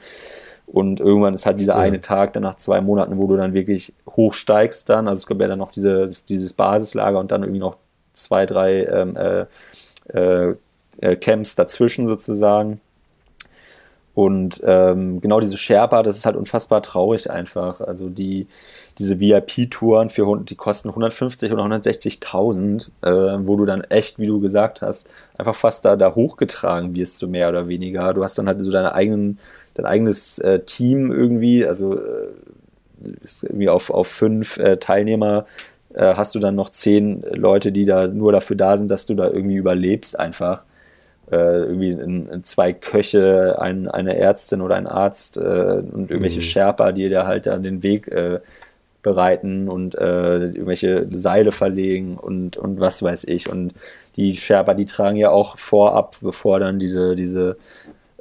Und irgendwann ist halt dieser ja. eine Tag, dann nach zwei Monaten, wo du dann wirklich hochsteigst dann. Also es gibt ja dann noch diese, dieses Basislager und dann irgendwie noch zwei, drei ähm, äh, äh, äh Camps dazwischen sozusagen. Und ähm, genau diese Sherpa, das ist halt unfassbar traurig einfach. Also die, diese VIP-Touren für die kosten 150 oder 160.000, äh, wo du dann echt, wie du gesagt hast, einfach fast da, da hochgetragen wirst, so mehr oder weniger. Du hast dann halt so deine eigenen, dein eigenes äh, Team irgendwie, also äh, irgendwie auf, auf fünf äh, Teilnehmer äh, hast du dann noch zehn Leute, die da nur dafür da sind, dass du da irgendwie überlebst einfach. Äh, irgendwie in, in zwei Köche, ein, eine Ärztin oder ein Arzt und irgendwelche mhm. Sherpa, die dir halt dann den Weg bereiten und äh, irgendwelche Seile verlegen und, und was weiß ich. Und die Sherpa, die tragen ja auch vorab, bevor dann diese, diese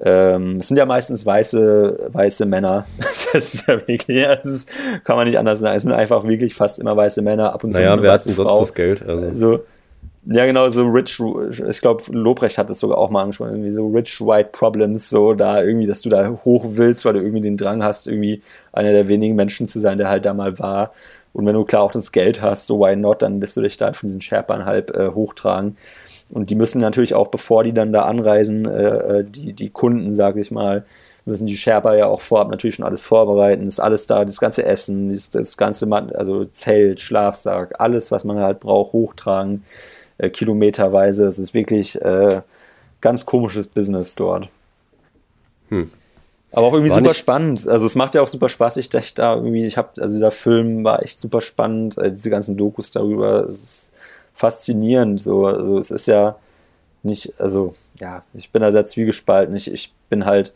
ähm, es sind ja meistens weiße, weiße Männer. Das ist ja wirklich, das ist, kann man nicht anders sagen. Es sind einfach wirklich fast immer weiße Männer, ab und zu. Naja, wer hat denn sonst das Geld? Also. also ja, genau, so rich, ich glaube, Lobrecht hat das sogar auch mal angesprochen, irgendwie so rich white problems, so da irgendwie, dass du da hoch willst, weil du irgendwie den Drang hast, irgendwie einer der wenigen Menschen zu sein, der halt da mal war. Und wenn du klar auch das Geld hast, so why not, dann lässt du dich da von diesen Sherpern halb äh, hochtragen. Und die müssen natürlich auch, bevor die dann da anreisen, äh, äh die, die Kunden, sage ich mal, müssen die Sherpa ja auch vorab natürlich schon alles vorbereiten, ist alles da, das ganze Essen, das, das ganze, also Zelt, Schlafsack, alles, was man halt braucht, hochtragen äh, kilometerweise. Es ist wirklich äh, ganz komisches Business dort. Hm. Aber auch irgendwie war super spannend. Also es macht ja auch super Spaß. Ich dachte da irgendwie, ich habe, also dieser Film war echt super spannend. Äh, diese ganzen Dokus darüber, es ist faszinierend. So, also es ist ja nicht, also ja, ich bin da sehr zwiegespalten. Ich, ich bin halt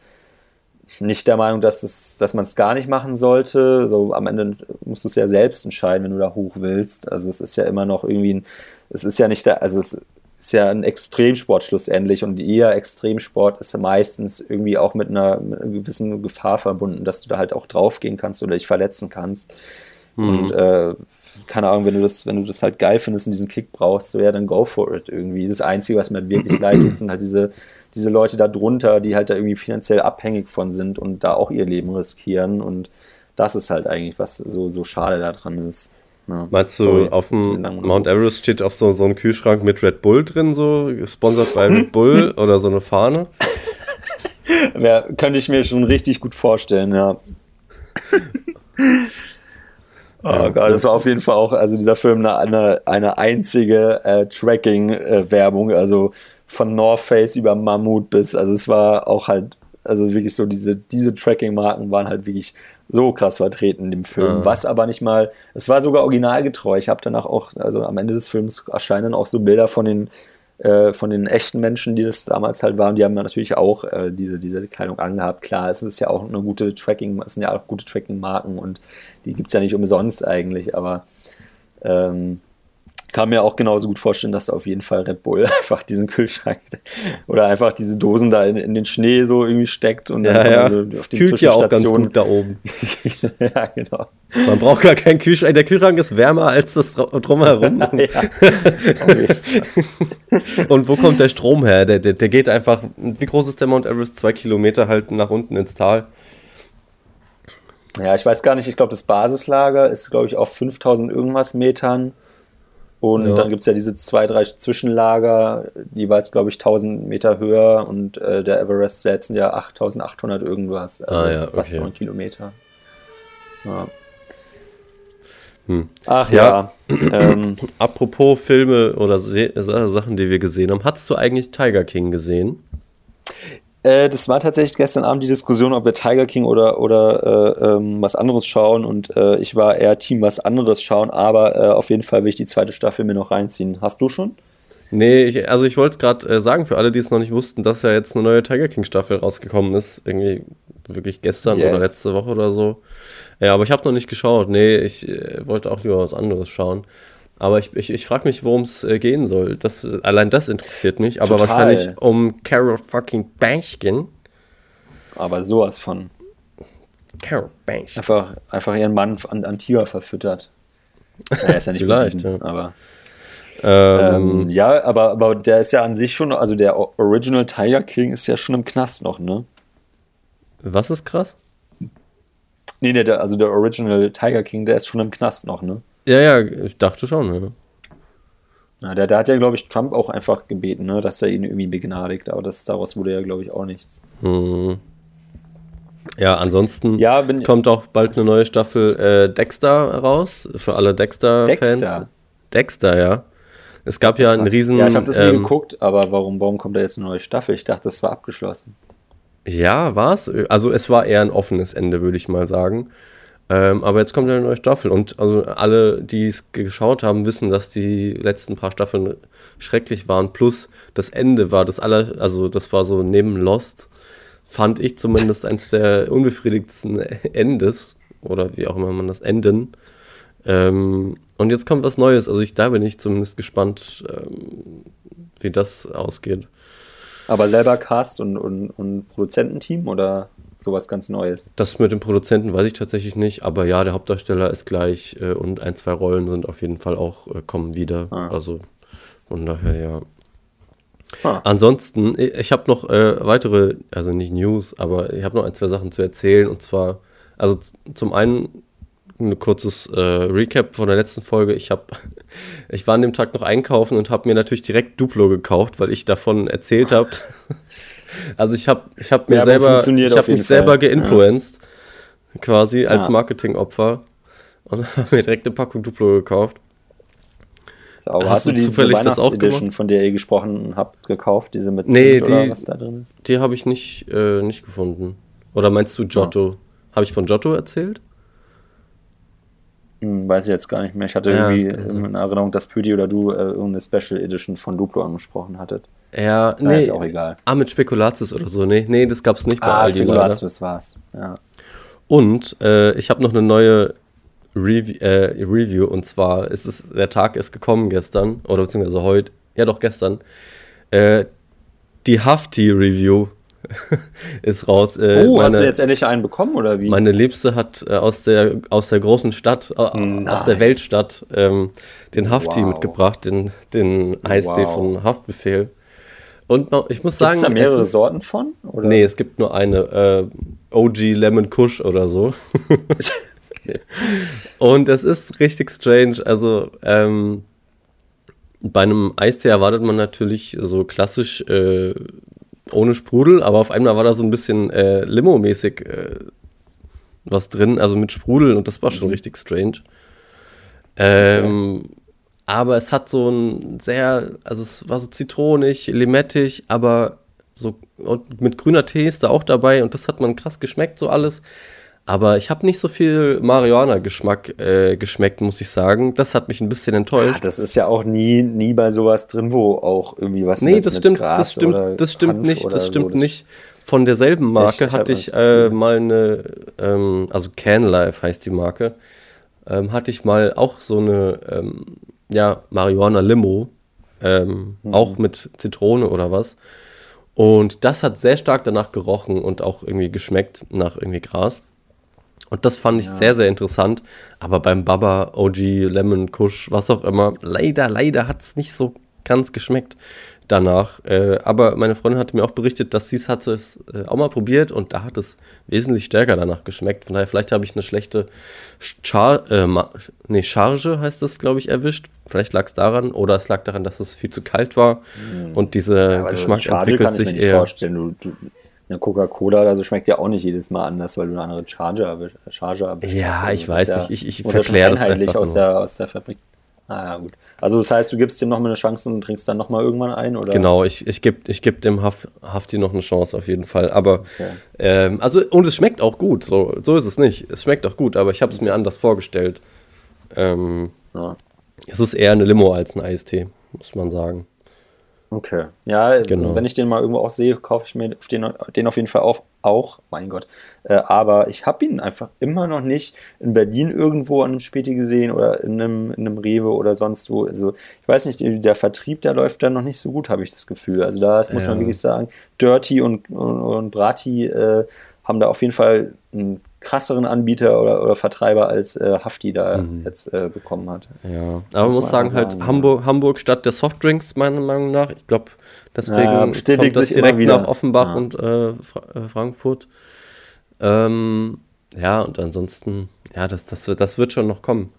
nicht der Meinung, dass, es, dass man es gar nicht machen sollte. So, am Ende musst du es ja selbst entscheiden, wenn du da hoch willst. Also es ist ja immer noch irgendwie ein, es ist ja nicht der, also es ist ja ein Extremsport schlussendlich und eher Extremsport ist ja meistens irgendwie auch mit einer, mit einer, gewissen Gefahr verbunden, dass du da halt auch draufgehen kannst oder dich verletzen kannst. Mhm. Und äh, keine Ahnung, wenn du das, wenn du das halt geil findest und diesen Kick brauchst, so ja, dann go for it irgendwie. Das Einzige, was mir halt wirklich leid tut, sind halt diese, diese Leute da drunter, die halt da irgendwie finanziell abhängig von sind und da auch ihr Leben riskieren. Und das ist halt eigentlich, was so, so schade daran ist. Ja. Meinst du, Sorry, auf dem Mount Everest steht auch so, so ein Kühlschrank mit Red Bull drin, so gesponsert bei Red Bull oder so eine Fahne? Wär, könnte ich mir schon richtig gut vorstellen, ja. Oh Gott, das war auf jeden Fall auch, also dieser Film eine, eine, eine einzige äh, Tracking-Werbung, äh, also von North Face über Mammut bis, also es war auch halt, also wirklich so, diese, diese Tracking-Marken waren halt wirklich so krass vertreten in dem Film, ja. was aber nicht mal, es war sogar originalgetreu. Ich habe danach auch, also am Ende des Films erscheinen auch so Bilder von den äh, von den echten Menschen, die das damals halt waren, die haben natürlich auch äh, diese, diese Kleidung angehabt. Klar, es ist ja auch eine gute Tracking, es sind ja auch gute Tracking-Marken und die gibt es ja nicht umsonst eigentlich, aber ähm, kann mir auch genauso gut vorstellen, dass da auf jeden Fall Red Bull einfach diesen Kühlschrank oder einfach diese Dosen da in, in den Schnee so irgendwie steckt und ja, ja. Also auf den Kühlt ja auch ganz gut da oben. ja, genau. Man braucht gar keinen Kühlschrank. Der Kühlschrank ist wärmer als das drumherum. und wo kommt der Strom her? Der, der, der geht einfach, wie groß ist der Mount Everest? Zwei Kilometer halt nach unten ins Tal. Ja, ich weiß gar nicht. Ich glaube, das Basislager ist, glaube ich, auf 5000 irgendwas Metern. Und ja. dann gibt es ja diese zwei, drei Zwischenlager, jeweils, glaube ich, 1000 Meter höher. Und äh, der Everest selbst sind ja 8800 irgendwas. Also ah, ja, okay. fast 9 Kilometer. Ja. Hm. Ach ja. ähm. Apropos Filme oder Sachen, die wir gesehen haben. Hast du eigentlich Tiger King gesehen? Äh, das war tatsächlich gestern Abend die Diskussion, ob wir Tiger King oder, oder äh, ähm, was anderes schauen. Und äh, ich war eher Team was anderes schauen, aber äh, auf jeden Fall will ich die zweite Staffel mir noch reinziehen. Hast du schon? Nee, ich, also ich wollte es gerade äh, sagen, für alle, die es noch nicht wussten, dass ja jetzt eine neue Tiger King Staffel rausgekommen ist. Irgendwie wirklich gestern yes. oder letzte Woche oder so. Ja, aber ich habe noch nicht geschaut. Nee, ich äh, wollte auch lieber was anderes schauen. Aber ich, ich, ich frage mich, worum es äh, gehen soll. Das, allein das interessiert mich. Aber Total. wahrscheinlich um Carol fucking Banchkin. Aber sowas von. Carol Banchkin. Einfach, einfach ihren Mann an, an Tier verfüttert. Er ist ja nicht Vielleicht, bewiesen, ja. aber. Ähm, ähm, ja, aber, aber der ist ja an sich schon, also der Original Tiger King ist ja schon im Knast noch, ne? Was ist krass? Nee, nee, der, also der Original Tiger King, der ist schon im Knast noch, ne? Ja, ja, ich dachte schon, ja. Ja, der, der hat ja, glaube ich, Trump auch einfach gebeten, ne, dass er ihn irgendwie begnadigt, aber das, daraus wurde ja, glaube ich, auch nichts. Hm. Ja, ansonsten ja, kommt auch bald eine neue Staffel äh, Dexter raus, für alle Dexter-Fans. Dexter? Dexter, ja. Es gab ja einen riesen... Ja, ich habe das ähm, nie geguckt, aber warum, warum kommt da jetzt eine neue Staffel? Ich dachte, das war abgeschlossen. Ja, war es. Also es war eher ein offenes Ende, würde ich mal sagen. Ähm, aber jetzt kommt eine neue Staffel und also alle, die es geschaut haben, wissen, dass die letzten paar Staffeln schrecklich waren. Plus das Ende war das aller, also das war so neben Lost, fand ich zumindest eins der unbefriedigtsten Endes oder wie auch immer man das enden. Ähm, und jetzt kommt was Neues. Also ich, da bin ich zumindest gespannt, ähm, wie das ausgeht. Aber selber Cast und, und, und Produzententeam oder? Sowas ganz Neues. Das mit dem Produzenten weiß ich tatsächlich nicht, aber ja, der Hauptdarsteller ist gleich äh, und ein, zwei Rollen sind auf jeden Fall auch, äh, kommen wieder. Ah. Also von daher ja. Ah. Ansonsten, ich, ich habe noch äh, weitere, also nicht News, aber ich habe noch ein, zwei Sachen zu erzählen und zwar, also zum einen ein kurzes äh, Recap von der letzten Folge. Ich habe, ich war an dem Tag noch einkaufen und habe mir natürlich direkt Duplo gekauft, weil ich davon erzählt habe. Also ich habe ich hab mir ja, selber, ich hab mich selber geinfluenced, ja. quasi als ja. Marketingopfer und habe mir direkt eine Packung Duplo gekauft. So, hast, hast, du die zufällig das auch Edition, von der ihr gesprochen habt, gekauft, diese mit nee, Zimt die, was da drin ist? Die habe ich nicht, äh, nicht gefunden. Oder meinst du Giotto? Habe ich von Giotto erzählt? Hm, weiß ich jetzt gar nicht mehr. Ich hatte ja, irgendwie in Erinnerung, dass Püdi oder du äh, irgendeine Special Edition von Duplo angesprochen hattet. Ja, nee. Ist auch egal. Ah, mit Spekulatius oder so. Nee, nee, das gab's nicht bei ah, Aldi. Spekulatius war's, ja. Und äh, ich habe noch eine neue Rev äh, Review und zwar ist es, der Tag ist gekommen gestern, oder beziehungsweise heute, ja doch gestern. Äh, die Hafti-Review ist raus. Äh, oh, meine, hast du jetzt endlich einen bekommen oder wie? Meine Liebste hat äh, aus, der, aus der großen Stadt, äh, aus der Weltstadt, ähm, den Hafti wow. mitgebracht, den, den Eistee wow. von Haftbefehl. Und ich muss sagen. Gibt es da mehrere ist, Sorten von? Oder? Nee, es gibt nur eine. Äh, OG Lemon Kush oder so. Und es ist richtig strange. Also, ähm, bei einem Eistee erwartet man natürlich so klassisch äh, ohne Sprudel, aber auf einmal war da so ein bisschen äh, Limo-mäßig äh, was drin, also mit Sprudel und das war schon mhm. richtig strange. Ähm, okay. Aber es hat so ein sehr, also es war so zitronig, limettig, aber so und mit grüner Tee ist da auch dabei und das hat man krass geschmeckt, so alles. Aber ich habe nicht so viel Marihuana-Geschmack äh, geschmeckt, muss ich sagen. Das hat mich ein bisschen enttäuscht. Ja, das ist ja auch nie, nie bei sowas drin, wo auch irgendwie was Nee, mit, das, stimmt, Gras das stimmt, das stimmt Hanf nicht, das stimmt so, nicht. Von derselben Marke ich hatte ich äh, mal eine, ähm, also Canlife heißt die Marke, ähm, hatte ich mal auch so eine, ähm, ja, Marihuana-Limo, ähm, mhm. auch mit Zitrone oder was. Und das hat sehr stark danach gerochen und auch irgendwie geschmeckt nach irgendwie Gras. Und das fand ich ja. sehr, sehr interessant. Aber beim Baba, OG, Lemon, Kush, was auch immer, leider, leider hat es nicht so ganz geschmeckt danach. Äh, aber meine Freundin hatte mir auch berichtet, dass sie es hatte es äh, auch mal probiert und da hat es wesentlich stärker danach geschmeckt. Von daher, vielleicht habe ich eine schlechte Char äh, nee, Charge, heißt das, glaube ich, erwischt. Vielleicht lag es daran oder es lag daran, dass es viel zu kalt war mhm. und dieser ja, Geschmack entwickelt sich eher. Vorstellen. Du, du, eine Coca-Cola also schmeckt ja auch nicht jedes Mal anders, weil du eine andere Charge erwischt. Charge Ja, ich weiß nicht, ich, ich verkläre das einfach aus der, aus der Fabrik. Ah ja, gut. Also das heißt, du gibst dem nochmal eine Chance und trinkst dann nochmal irgendwann ein, oder? Genau, ich, ich gebe ich geb dem Haf, Hafti noch eine Chance auf jeden Fall. Aber, okay. ähm, also, und es schmeckt auch gut, so, so ist es nicht. Es schmeckt auch gut, aber ich habe es mir anders vorgestellt. Ähm, ja. Es ist eher eine Limo als ein Eistee, muss man sagen. Okay. Ja, genau. also wenn ich den mal irgendwo auch sehe, kaufe ich mir den, den auf jeden Fall auch. auch mein Gott. Äh, aber ich habe ihn einfach immer noch nicht in Berlin irgendwo an einem Späti gesehen oder in einem, in einem Rewe oder sonst wo. Also ich weiß nicht, der Vertrieb, der läuft da noch nicht so gut, habe ich das Gefühl. Also da muss ja. man wirklich sagen, Dirty und, und, und Brati äh, haben da auf jeden Fall einen krasseren Anbieter oder, oder Vertreiber als äh, Hafti da mhm. jetzt äh, bekommen hat. Ja, aber man muss sagen, halt sagen, Hamburg, ja. Hamburg statt der Softdrinks, meiner Meinung nach. Ich glaube, deswegen ja, kommt das direkt nach Offenbach ja. und äh, Fra äh, Frankfurt. Ähm, ja, und ansonsten, ja, das, das, das wird schon noch kommen.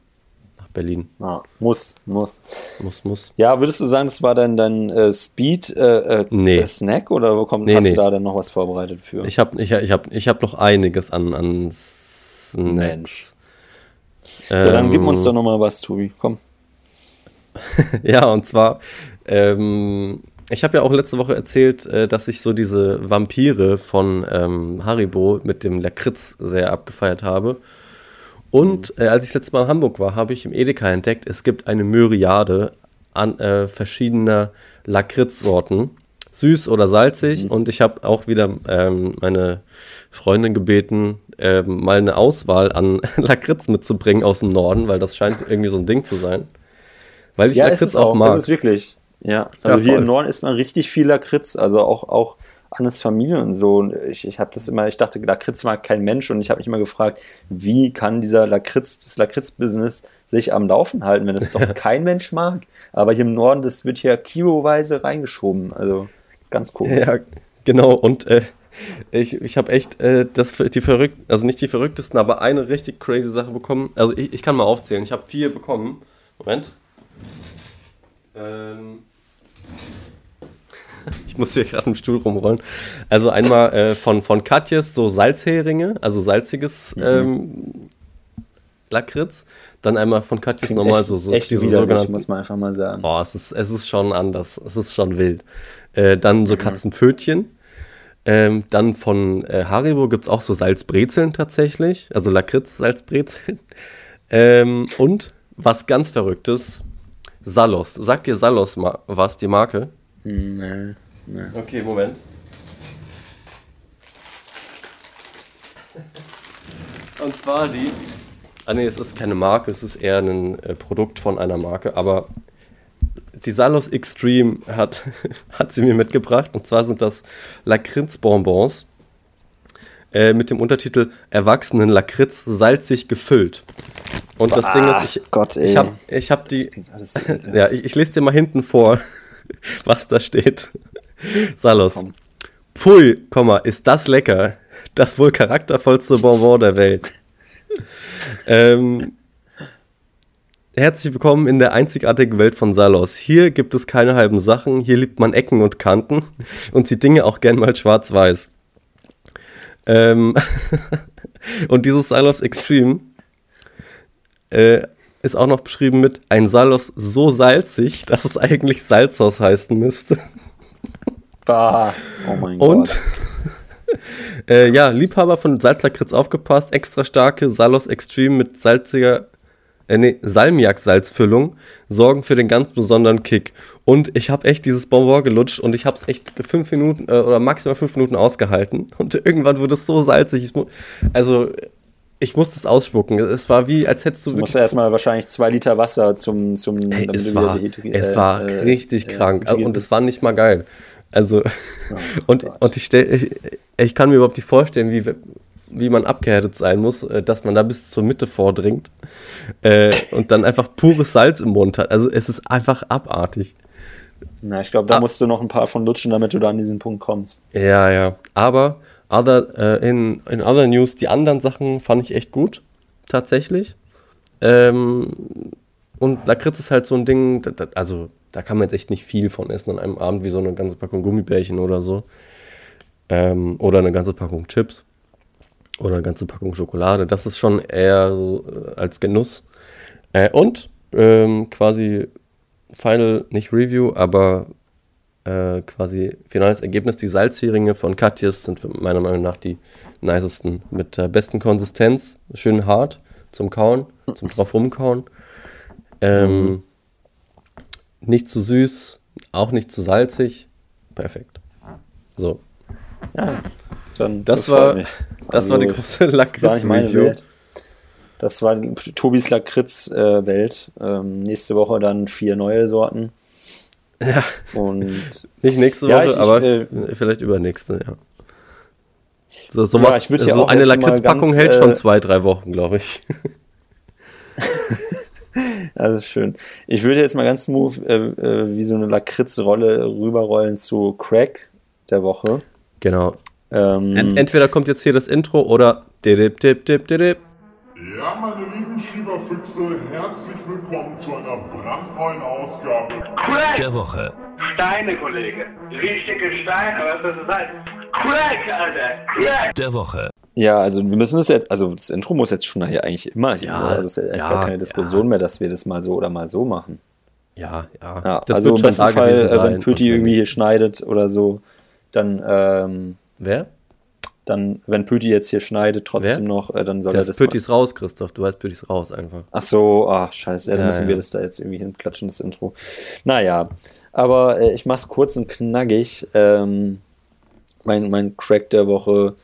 Berlin. Ah, muss, muss. Muss, muss. Ja, würdest du sagen, das war dann dein äh, Speed äh, äh nee. Snack oder wo kommt, nee, hast nee. du da dann noch was vorbereitet für? Ich habe ich, ich hab, ich hab noch einiges an, an Snacks. Mensch. Ähm, ja, dann gib uns ähm, doch noch mal was, Tobi. Komm. ja, und zwar, ähm, ich habe ja auch letzte Woche erzählt, äh, dass ich so diese Vampire von ähm, Haribo mit dem Lakritz sehr abgefeiert habe. Und äh, als ich das letzte Mal in Hamburg war, habe ich im Edeka entdeckt, es gibt eine Myriade an äh, verschiedener Lakritzsorten. Süß oder salzig. Mhm. Und ich habe auch wieder ähm, meine Freundin gebeten, ähm, mal eine Auswahl an Lakritz mitzubringen aus dem Norden, weil das scheint irgendwie so ein Ding zu sein. Weil ich ja, Lakritz auch, auch mag. Ja, ist wirklich. Ja, also ja, hier im Norden isst man richtig viel Lakritz. Also auch, auch Annes Familie und so. Und ich, ich habe das immer, ich dachte, Lakritz mag kein Mensch und ich habe mich immer gefragt, wie kann dieser Lakritz, das Lakritz-Business sich am Laufen halten, wenn es doch kein Mensch mag. Aber hier im Norden, das wird hier kiloweise reingeschoben. Also ganz cool. Ja, genau. Und äh, ich, ich habe echt äh, das, die verrückt, also nicht die verrücktesten, aber eine richtig crazy Sache bekommen. Also ich, ich kann mal aufzählen. Ich habe vier bekommen. Moment. Ähm, ich muss hier gerade im Stuhl rumrollen. Also einmal äh, von, von Katjes so Salzheringe, also salziges mhm. ähm, Lakritz. Dann einmal von Katjes nochmal so, so echt diese sogenannten. muss man einfach mal sagen. Boah, es ist, es ist schon anders. Es ist schon wild. Äh, dann so mhm. Katzenpfötchen. Ähm, dann von äh, Haribo gibt es auch so Salzbrezeln tatsächlich. Also Lakritz-Salzbrezeln. Ähm, und was ganz Verrücktes, Salos. Sagt dir Salos was, die Marke? Nee, nee. Okay, Moment. Und zwar die. Ah ne, es ist keine Marke, es ist eher ein äh, Produkt von einer Marke, aber die Salos Extreme hat, hat sie mir mitgebracht. Und zwar sind das Lakritz-Bonbons äh, mit dem Untertitel Erwachsenen Lakritz salzig gefüllt. Und das Ding ist, ich, Gott, ich habe ich hab die. ja, ich, ich lese dir mal hinten vor. was da steht. Salos. Komm. Pfui, Komma, ist das lecker. Das wohl charaktervollste Bonbon der Welt. ähm, Herzlich willkommen in der einzigartigen Welt von Salos. Hier gibt es keine halben Sachen, hier liebt man Ecken und Kanten und sieht Dinge auch gern mal schwarz-weiß. Ähm und dieses Salos Extreme äh, ist auch noch beschrieben mit ein Salos so salzig, dass es eigentlich Salzhaus heißen müsste. Bah. Oh mein und, Gott. äh, ja, Liebhaber von Salzlakritz aufgepasst, extra starke Salos Extreme mit salziger äh, nee, Salmiak-Salzfüllung sorgen für den ganz besonderen Kick. Und ich habe echt dieses Bonbon gelutscht und ich habe es echt fünf Minuten äh, oder maximal fünf Minuten ausgehalten. Und irgendwann wurde es so salzig. Ich also, ich musste es ausspucken. Es war wie, als hättest du. Du musst erstmal wahrscheinlich zwei Liter Wasser zum. zum Ey, es war, es war äh, richtig äh, krank. und es war nicht mal geil. Also, oh, und, und ich, stell, ich, ich kann mir überhaupt nicht vorstellen, wie, wie man abgehärtet sein muss, äh, dass man da bis zur Mitte vordringt äh, und dann einfach pures Salz im Mund hat. Also es ist einfach abartig. Na, ich glaube, da ah. musst du noch ein paar von lutschen, damit du da an diesen Punkt kommst. Ja, ja. Aber other, äh, in, in other news, die anderen Sachen fand ich echt gut, tatsächlich. Ähm, und Lakritz ist halt so ein Ding, also da kann man jetzt echt nicht viel von essen an einem Abend, wie so eine ganze Packung Gummibärchen oder so. Ähm, oder eine ganze Packung Chips oder eine ganze Packung Schokolade. Das ist schon eher so äh, als Genuss. Äh, und ähm, quasi Final, nicht Review, aber äh, quasi finales Ergebnis. Die Salzheringe von Katjes sind meiner Meinung nach die nicesten. Mit der besten Konsistenz, schön hart zum Kauen, zum drauf rumkauen. Ähm, mhm. Nicht zu süß, auch nicht zu salzig. Perfekt. So. Ja, dann das, das war, das also, war die große Lakritz-Review. Das war Tobis Lakritz-Welt. Ähm, nächste Woche dann vier neue Sorten. Ja. Und nicht nächste Woche, ja, ich, aber äh, vielleicht übernächste, ja. So, so, ja, was, so eine Lakritzpackung hält schon äh, zwei, drei Wochen, glaube ich. das ist schön. Ich würde jetzt mal ganz smooth äh, äh, wie so eine Lakritzrolle rüberrollen zu Crack der Woche. Genau. Ähm, Entweder kommt jetzt hier das Intro oder dip, dip, dip, dip. Ja, meine lieben Schieberfüchse, herzlich willkommen zu einer brandneuen Ausgabe Crack der Woche. Steine, Kollege. Richtige Steine, was das heißt. Crack, Alter. Crack der Woche. Ja, also wir müssen das jetzt, also das Intro muss jetzt schon hier eigentlich immer hier. Ja, also es ist ja, ja gar keine Diskussion ja. mehr, dass wir das mal so oder mal so machen. Ja, ja. ja das also im besten Fall, äh, wenn Pöti irgendwie hier schneidet oder so, dann ähm, Wer? Dann, wenn Pöti jetzt hier schneidet, trotzdem Wer? noch, äh, dann soll Der er das. Pöti ist raus, Christoph. Du weißt, Pöti ist raus einfach. Ach so, ach, scheiße. Ja, dann ja, müssen ja. wir das da jetzt irgendwie hinklatschen, das Intro. Naja, aber äh, ich mach's kurz und knackig. Ähm, mein, mein Crack der Woche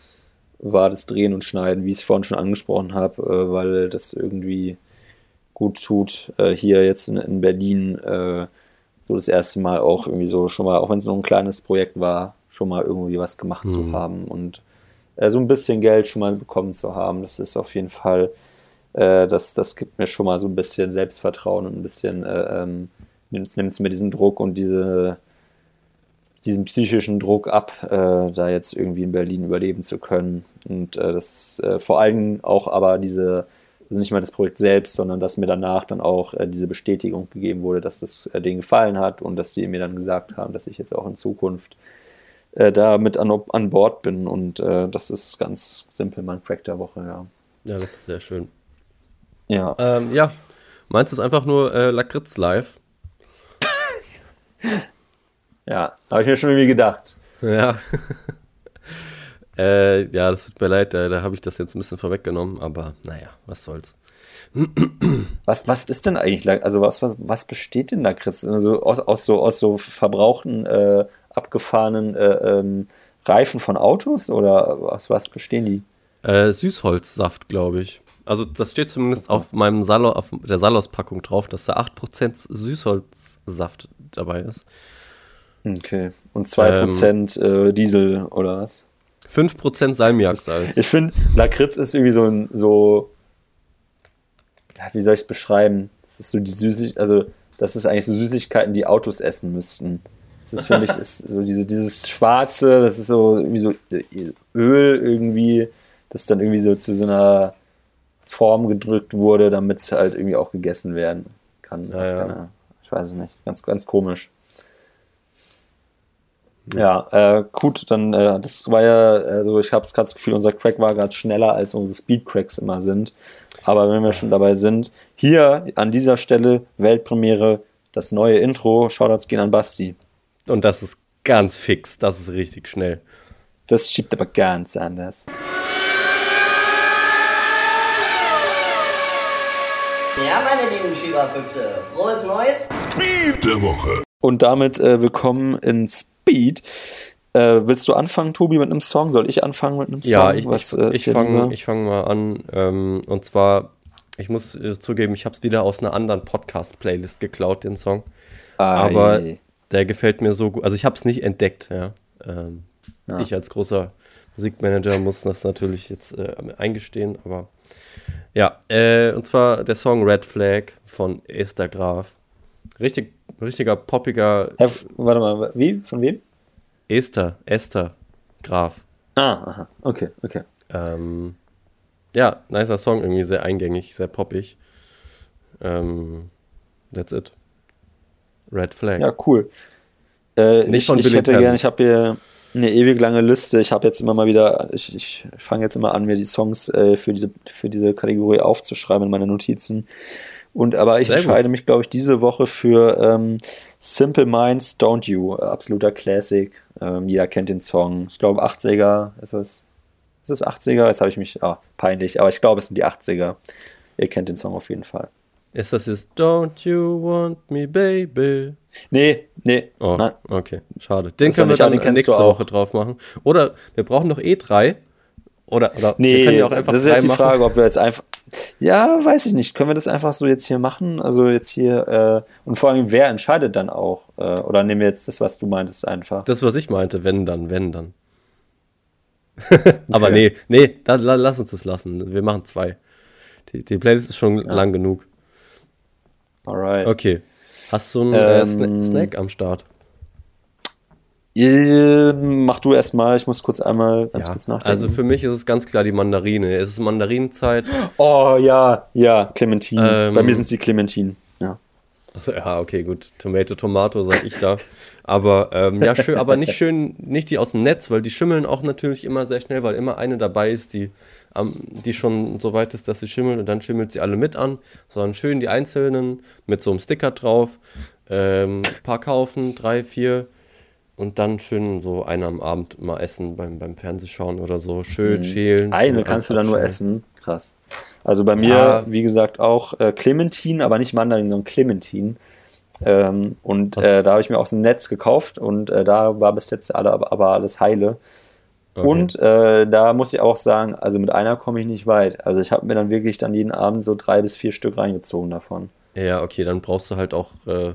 war das Drehen und Schneiden, wie ich es vorhin schon angesprochen habe, äh, weil das irgendwie gut tut, äh, hier jetzt in, in Berlin äh, so das erste Mal auch irgendwie so schon mal, auch wenn es nur ein kleines Projekt war, schon mal irgendwie was gemacht mhm. zu haben und äh, so ein bisschen Geld schon mal bekommen zu haben. Das ist auf jeden Fall, äh, das, das gibt mir schon mal so ein bisschen Selbstvertrauen und ein bisschen, äh, ähm, nimmt es mir diesen Druck und diese, diesen psychischen Druck ab, äh, da jetzt irgendwie in Berlin überleben zu können. Und äh, das äh, vor allem auch aber diese, also nicht mal das Projekt selbst, sondern dass mir danach dann auch äh, diese Bestätigung gegeben wurde, dass das äh, denen gefallen hat und dass die mir dann gesagt haben, dass ich jetzt auch in Zukunft äh, da mit an, an Bord bin. Und äh, das ist ganz simpel mein Crack der Woche, ja. Ja, das ist sehr schön. Ja. Ähm, ja. Meinst du es einfach nur äh, Lakritz live? ja, habe ich mir schon irgendwie gedacht. Ja. äh, ja, das tut mir leid, da, da habe ich das jetzt ein bisschen vorweggenommen, aber naja, was soll's. was, was ist denn eigentlich, also was, was, was besteht denn Lakritz? Also aus, aus, so, aus so verbrauchten äh, abgefahrenen äh, ähm, Reifen von Autos oder aus was bestehen die? Äh, Süßholzsaft, glaube ich. Also das steht zumindest auf meinem Salo, auf der Salos-Packung drauf, dass da 8% Süßholzsaft dabei ist. Okay. Und 2% ähm, äh, Diesel oder was? 5% Salmiaksalz. Ich finde, Lakritz ist irgendwie so ein, so, wie soll ich es beschreiben? Das ist so die Süßigkeit, also das ist eigentlich so Süßigkeiten, die Autos essen müssten. Das ist für mich ist so diese, dieses Schwarze, das ist so irgendwie so Öl irgendwie, das dann irgendwie so zu so einer Form gedrückt wurde, damit es halt irgendwie auch gegessen werden kann. Ja, ja. Keine, ich weiß es nicht. Ganz, ganz komisch. Ja, äh, gut, dann, äh, das war ja, also ich habe gerade das Gefühl, unser Crack war gerade schneller, als unsere Speed-Cracks immer sind. Aber wenn wir schon dabei sind, hier an dieser Stelle Weltpremiere, das neue Intro, Shoutouts gehen an Basti. Und das ist ganz fix, das ist richtig schnell. Das schiebt aber ganz anders. Ja, meine lieben Schieberfüchse, frohes Neues. Speed der Woche. Und damit äh, willkommen in Speed. Äh, willst du anfangen, Tobi, mit einem Song? Soll ich anfangen mit einem Song? Ja, ich, Was, ich, äh, ich fange fang mal an. Ähm, und zwar, ich muss äh, zugeben, ich habe es wieder aus einer anderen Podcast-Playlist geklaut, den Song. Aber Ei. Der gefällt mir so gut. Also ich habe es nicht entdeckt, ja. Ähm, Ja. Ich als großer Musikmanager muss das natürlich jetzt äh, eingestehen, aber ja, äh, und zwar der Song Red Flag von Esther Graf. Richtig, richtiger poppiger f- warte mal, wie? Von wem? Esther, Esther Graf. Ah, aha. Okay, okay. Ähm, ja, nicer Song, irgendwie sehr eingängig, sehr poppig. Ähm, that's it. Red Flag. Ja, cool. Äh, Nicht ich, von ich Billy hätte gerne, ich habe hier eine ewig lange Liste. Ich habe jetzt immer mal wieder, ich, ich fange jetzt immer an, mir die Songs äh, für, diese, für diese Kategorie aufzuschreiben in meine Notizen. Und aber ich Sehr gut. entscheide mich, glaube ich, diese Woche für ähm, Simple Minds Don't You. Absoluter Classic. Ähm, jeder kennt den Song. Ich glaube 80er. Ist es, ist es 80er? Jetzt habe ich mich, ah, peinlich, aber ich glaube, es sind die 80er. Ihr kennt den Song auf jeden Fall. Ist das jetzt Don't You Want Me Baby? Nee, nee, Oh, nein. okay, schade. Den Das können wir dann den nächste. Woche drauf machen. Oder wir brauchen noch E3. Oder, oder wir Nee, können ja auch einfach das ist jetzt die machen. Frage, ob wir jetzt einfach. Ja, weiß ich nicht. Können wir das einfach so jetzt hier machen? Also jetzt hier, äh, und vor allem, wer entscheidet dann auch? Äh, oder nehmen wir jetzt das, was du meintest, einfach? Das, was ich meinte, wenn dann, wenn dann. Aber nee, nee, da, la, lass uns das lassen. Wir machen zwei. Die, die Playlist ist schon lang genug. Alright. Okay. Hast du einen äh, Ähm, Sna Snack am Start? Äh, mach du erstmal, ich muss kurz einmal ganz Ja, kurz nachdenken. also für mich ist es ganz klar die Mandarine. Es ist Mandarinenzeit. oh ja, ja, Clementine. Ähm, Bei mir sind es die Clementinen. Ja. Also, ja, okay, gut. Tomato, Tomato, sag ich da. Aber ähm, ja, schön, aber nicht schön, nicht die aus dem Netz, weil die schimmeln auch natürlich immer sehr schnell, weil immer eine dabei ist, die, die schon so weit ist, dass sie schimmelt und dann schimmelt sie alle mit an, sondern schön die einzelnen mit so einem Sticker drauf. Ähm, paar kaufen, drei, vier und dann schön so einer am Abend mal essen beim, beim Fernsehschauen oder so. Schön schälen. Mhm. Eine kannst du dann nur essen. Krass. Also bei mir, Ja. wie gesagt, auch äh, Clementine, aber nicht Mandarin, sondern Clementine. Ähm, und äh, da habe ich mir auch so ein Netz gekauft und äh, da war bis jetzt alle, aber, aber alles heile. Okay. Und äh, da muss ich auch sagen, also mit einer komme ich nicht weit. Also ich habe mir dann wirklich dann jeden Abend so drei bis vier Stück reingezogen davon. Ja, okay, dann brauchst du halt auch äh,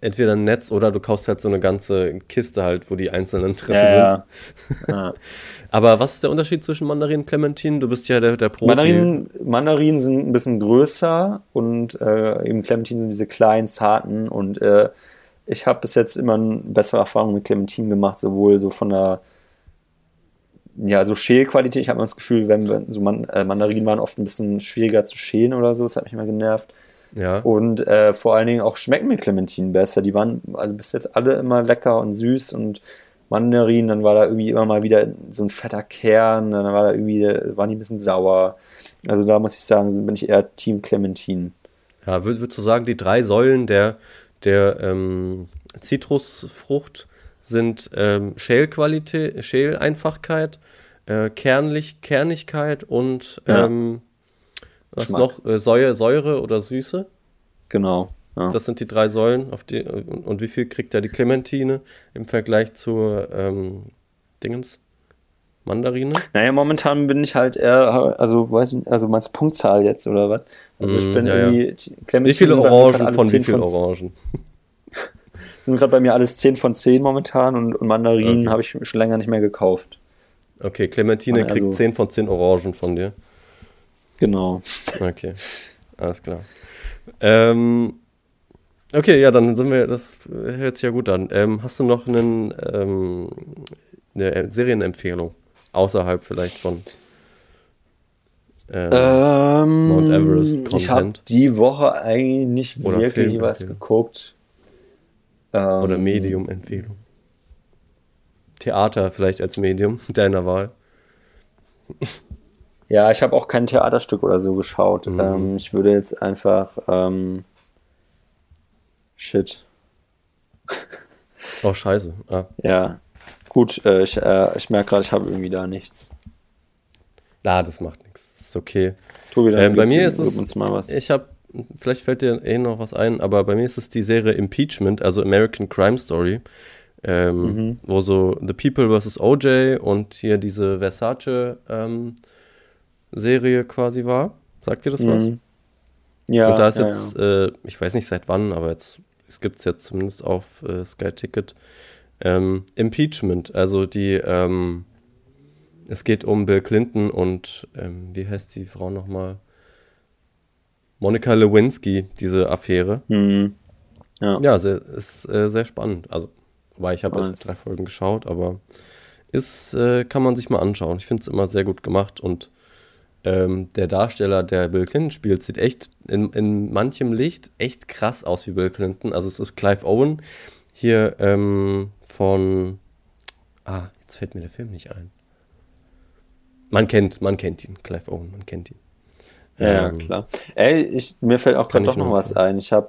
entweder ein Netz oder du kaufst halt so eine ganze Kiste halt, wo die einzelnen drin Ja, sind. ja. Aber was ist der Unterschied zwischen Mandarin und Clementine? Du bist ja der, der Profi. Mandarinen, Mandarinen sind ein bisschen größer und äh, eben Clementinen sind diese kleinen, zarten und äh, ich habe bis jetzt immer eine bessere Erfahrung mit Clementinen gemacht, sowohl so von der ja, so Schälqualität. Ich habe immer das Gefühl, wenn wir, so Man äh, Mandarinen waren oft ein bisschen schwieriger zu schälen oder so, das hat mich immer genervt. Ja. Und äh, vor allen Dingen auch schmecken mir Clementinen besser. Die waren also bis jetzt alle immer lecker und süß und Mandarinen, dann war da irgendwie immer mal wieder so ein fetter Kern, dann war da irgendwie, waren die ein bisschen sauer. Also da muss ich sagen, bin ich eher Team Clementine. Ja, würd, würdest du sagen, die drei Säulen der, der ähm, Zitrusfrucht sind ähm, Schälqualität, Schäleinfachkeit, äh, Kernlich, Kernigkeit und Ja. ähm, was Geschmack. noch? Äh, Säure, Säure oder Süße? Genau. Ja. Das sind die drei Säulen. Auf die, und, und wie viel kriegt da die Clementine im Vergleich zur ähm, Dingens? Mandarine? Naja, momentan bin ich halt eher, also weiß nicht, also meinst Punktzahl jetzt oder was? Also ich Mm, bin ja, ja. irgendwie, Clementine Wie viele mir Orangen von wie 10 viel von- Orangen? Sind gerade bei mir alles 10 von 10 momentan und, und Mandarinen Okay. habe ich schon länger nicht mehr gekauft. Okay, Clementine Also- kriegt 10 von 10 Orangen von dir. Genau. Okay, alles klar. Ähm, okay, ja, dann sind wir, das hört sich ja gut an. Ähm, hast du noch einen, ähm, eine Serienempfehlung? Außerhalb vielleicht von ähm, ähm, Mount Everest Content? Ich habe die Woche eigentlich nicht Oder wirklich was geguckt. Oder ähm, Medium-Empfehlung. Theater vielleicht als Medium deiner Wahl. Ja, ich habe auch kein Theaterstück oder so geschaut. Mhm. Ähm, ich würde jetzt einfach. Ähm, shit. Oh, scheiße. Ah. Ja. Gut, äh, ich, äh, ich merke gerade, ich habe irgendwie da nichts. Na, das macht nichts. Das ist okay. Tobi, ähm, bei mir ist es. Ich habe. Vielleicht fällt dir eh noch was ein, aber bei mir ist es die Serie Impeachment, also American Crime Story. Ähm, mhm. Wo so The People vs. OJ und hier diese Versace ähm, Serie quasi war. Sagt ihr das was? Mhm. Ja. Und da ist ja, jetzt, ja. Äh, ich weiß nicht seit wann, aber jetzt es gibt es jetzt zumindest auf äh, Sky Ticket. Ähm, Impeachment, also die, ähm, es geht um Bill Clinton und ähm, wie heißt die Frau nochmal? Monika Lewinsky, diese Affäre. Mhm. Ja, ja sehr, ist äh, sehr spannend. Also, weil ich habe erst drei Folgen geschaut, aber ist, äh, kann man sich mal anschauen. Ich finde es immer sehr gut gemacht und ähm, der Darsteller, der Bill Clinton spielt, sieht echt in, in manchem Licht echt krass aus wie Bill Clinton. Also es ist Clive Owen hier ähm, von. Ah, jetzt fällt mir der Film nicht ein. Man kennt, man kennt ihn, Clive Owen, man kennt ihn. Ja, ähm, klar. Ey, ich, mir fällt auch gerade doch noch was ein. Ich habe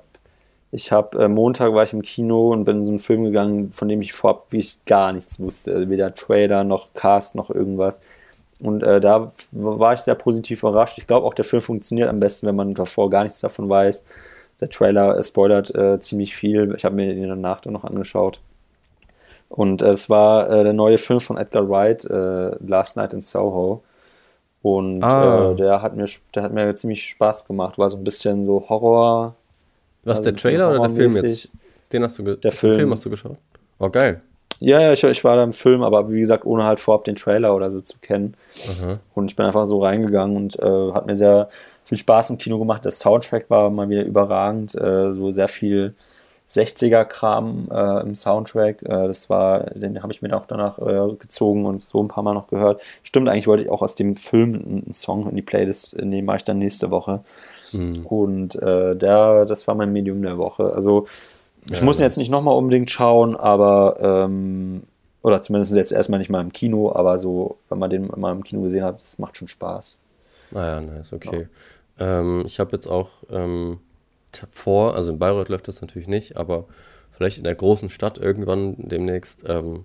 ich hab, äh, Montag war ich im Kino und bin in so einen Film gegangen, von dem ich vorab wie ich gar nichts wusste. Weder Trailer noch Cast noch irgendwas. Und äh, da war ich sehr positiv überrascht. Ich glaube auch, der Film funktioniert am besten, wenn man davor gar nichts davon weiß. Der Trailer äh, spoilert äh, ziemlich viel. Ich habe mir den danach dann noch angeschaut. Und äh, es war äh, der neue Film von Edgar Wright, äh, Last Night in Soho. Und ah. der, hat mir, der hat mir ziemlich Spaß gemacht. War so ein bisschen so Horror. Was, also der Trailer oder der Film jetzt? Den hast du der Film. Den Film hast du geschaut? Oh, geil. Ja, ja, ich, ich war da im Film, aber wie gesagt, ohne halt vorab den Trailer oder so zu kennen. Aha. Und ich bin einfach so reingegangen und äh, hat mir sehr viel Spaß im Kino gemacht. Der Soundtrack war mal wieder überragend, äh, so sehr viel 60er-Kram äh, im Soundtrack. Äh, das war, den habe ich mir auch danach äh, gezogen und so ein paar Mal noch gehört. Stimmt, eigentlich wollte ich auch aus dem Film einen Song in die Playlist nehmen, mache ich dann nächste Woche. Mhm. Und äh, der, das war mein Medium der Woche. Also ich ja, muss ihn jetzt nicht nochmal unbedingt schauen, aber ähm, oder zumindest jetzt erstmal nicht mal im Kino, aber so, wenn man den mal im Kino gesehen hat, das macht schon Spaß. Naja, ah nice, okay. Ja. Ähm, ich habe jetzt auch ähm, vor, also in Bayreuth läuft das natürlich nicht, aber vielleicht in der großen Stadt irgendwann demnächst ähm,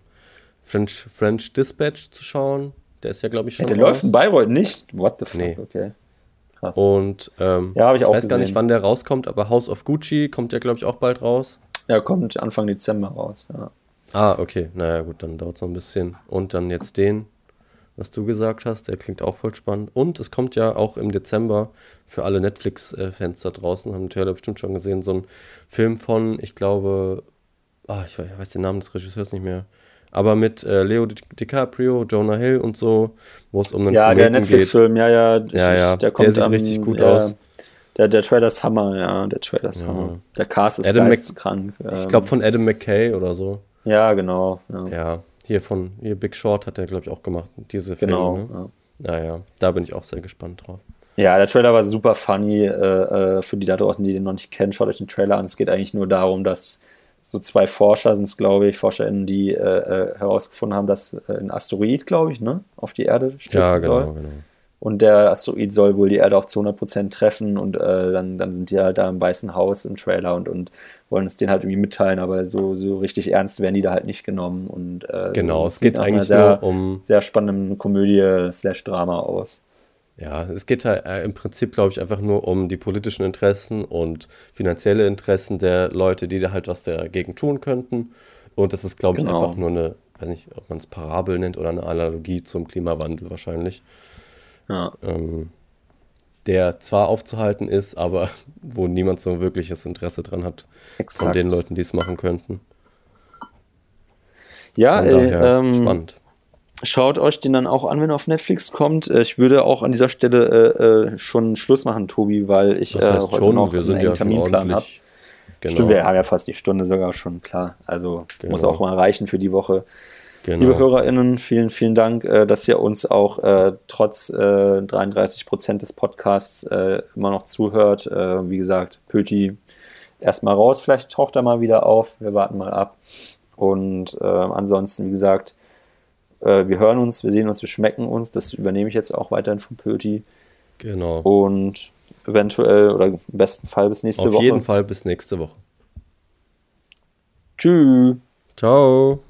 French, French Dispatch zu schauen. Der ist ja, glaube ich, schon. Ja, der läuft in Bayreuth nicht? What the fuck? Nee. Okay. Krass. Und ähm, ja, ich, ich weiß gesehen. gar nicht, wann der rauskommt, aber House of Gucci kommt ja, glaube ich, auch bald raus. Ja, kommt Anfang Dezember raus, ja. Ah, okay. Naja, gut, dann dauert es noch ein bisschen. Und dann jetzt den, was du gesagt hast, der klingt auch voll spannend. Und es kommt ja auch im Dezember für alle Netflix-Fans da draußen, haben die Trailer bestimmt schon gesehen, so ein Film von, ich glaube, ah, ich weiß den Namen des Regisseurs nicht mehr, aber mit äh, Leo DiCaprio, Jonah Hill und so, wo es um einen Ja, Kometen der Netflix-Film, ja, ja, ja, ja, der, kommt der sieht am, richtig gut der, aus. Der, der Trailer ist Hammer, ja, der Trailer ist ja. Hammer. Der Cast ist Adam geisteskrank. ich ähm. glaube von Adam McKay oder so. Ja, genau. Ja, ja hier von hier Big Short hat er, glaube ich, auch gemacht, diese Filme. Genau. Ne? Ja. Naja, da bin ich auch sehr gespannt drauf. Ja, der Trailer war super funny. Äh, äh, für die da draußen, die den noch nicht kennen, schaut euch den Trailer an. Es geht eigentlich nur darum, dass so zwei Forscher sind es, glaube ich, ForscherInnen, die äh, äh, herausgefunden haben, dass äh, ein Asteroid, glaube ich, ne, auf die Erde stürzen ja, genau, soll. Genau. Und der Asteroid soll wohl die Erde auch zu 100% treffen und äh, dann, dann sind die halt da im Weißen Haus im Trailer und, und wollen es denen halt irgendwie mitteilen, aber so, so richtig ernst werden die da halt nicht genommen. Und, äh, genau, es geht eigentlich sehr, nur um. Sehr spannende Komödie slash Drama aus. Ja, es geht halt äh, im Prinzip, glaube ich, einfach nur um die politischen Interessen und finanzielle Interessen der Leute, die da halt was dagegen tun könnten. Und das ist, glaube ich, genau. einfach nur eine, weiß nicht, ob man es Parabel nennt oder eine Analogie zum Klimawandel wahrscheinlich. Ja. Ähm, der zwar aufzuhalten ist, aber wo niemand so wirkliches Interesse dran hat Exakt. von den Leuten, die es machen könnten. Ja, äh, ähm, spannend. Schaut euch den dann auch an, wenn er auf Netflix kommt. Äh, ich würde auch an dieser Stelle äh, äh schon Schluss machen, Tobi, weil ich äh, heute schon, noch einen ja Terminplan habe. Genau. Stimmt, wir haben ja fast die Stunde sogar schon, klar. Also genau. muss auch mal reichen für die Woche. Genau. Liebe HörerInnen, vielen, vielen Dank, äh, dass ihr uns auch äh, trotz äh, 33 Prozent des Podcasts äh, immer noch zuhört. Äh, wie gesagt, Pöti erstmal raus, vielleicht taucht er mal wieder auf. Wir warten mal ab. Und äh, ansonsten, wie gesagt, wir hören uns, wir sehen uns, wir schmecken uns. Das übernehme ich jetzt auch weiterhin von Pöti. Genau. Und eventuell oder im besten Fall bis nächste Auf Woche. Auf jeden Fall bis nächste Woche. Tschüss. Ciao.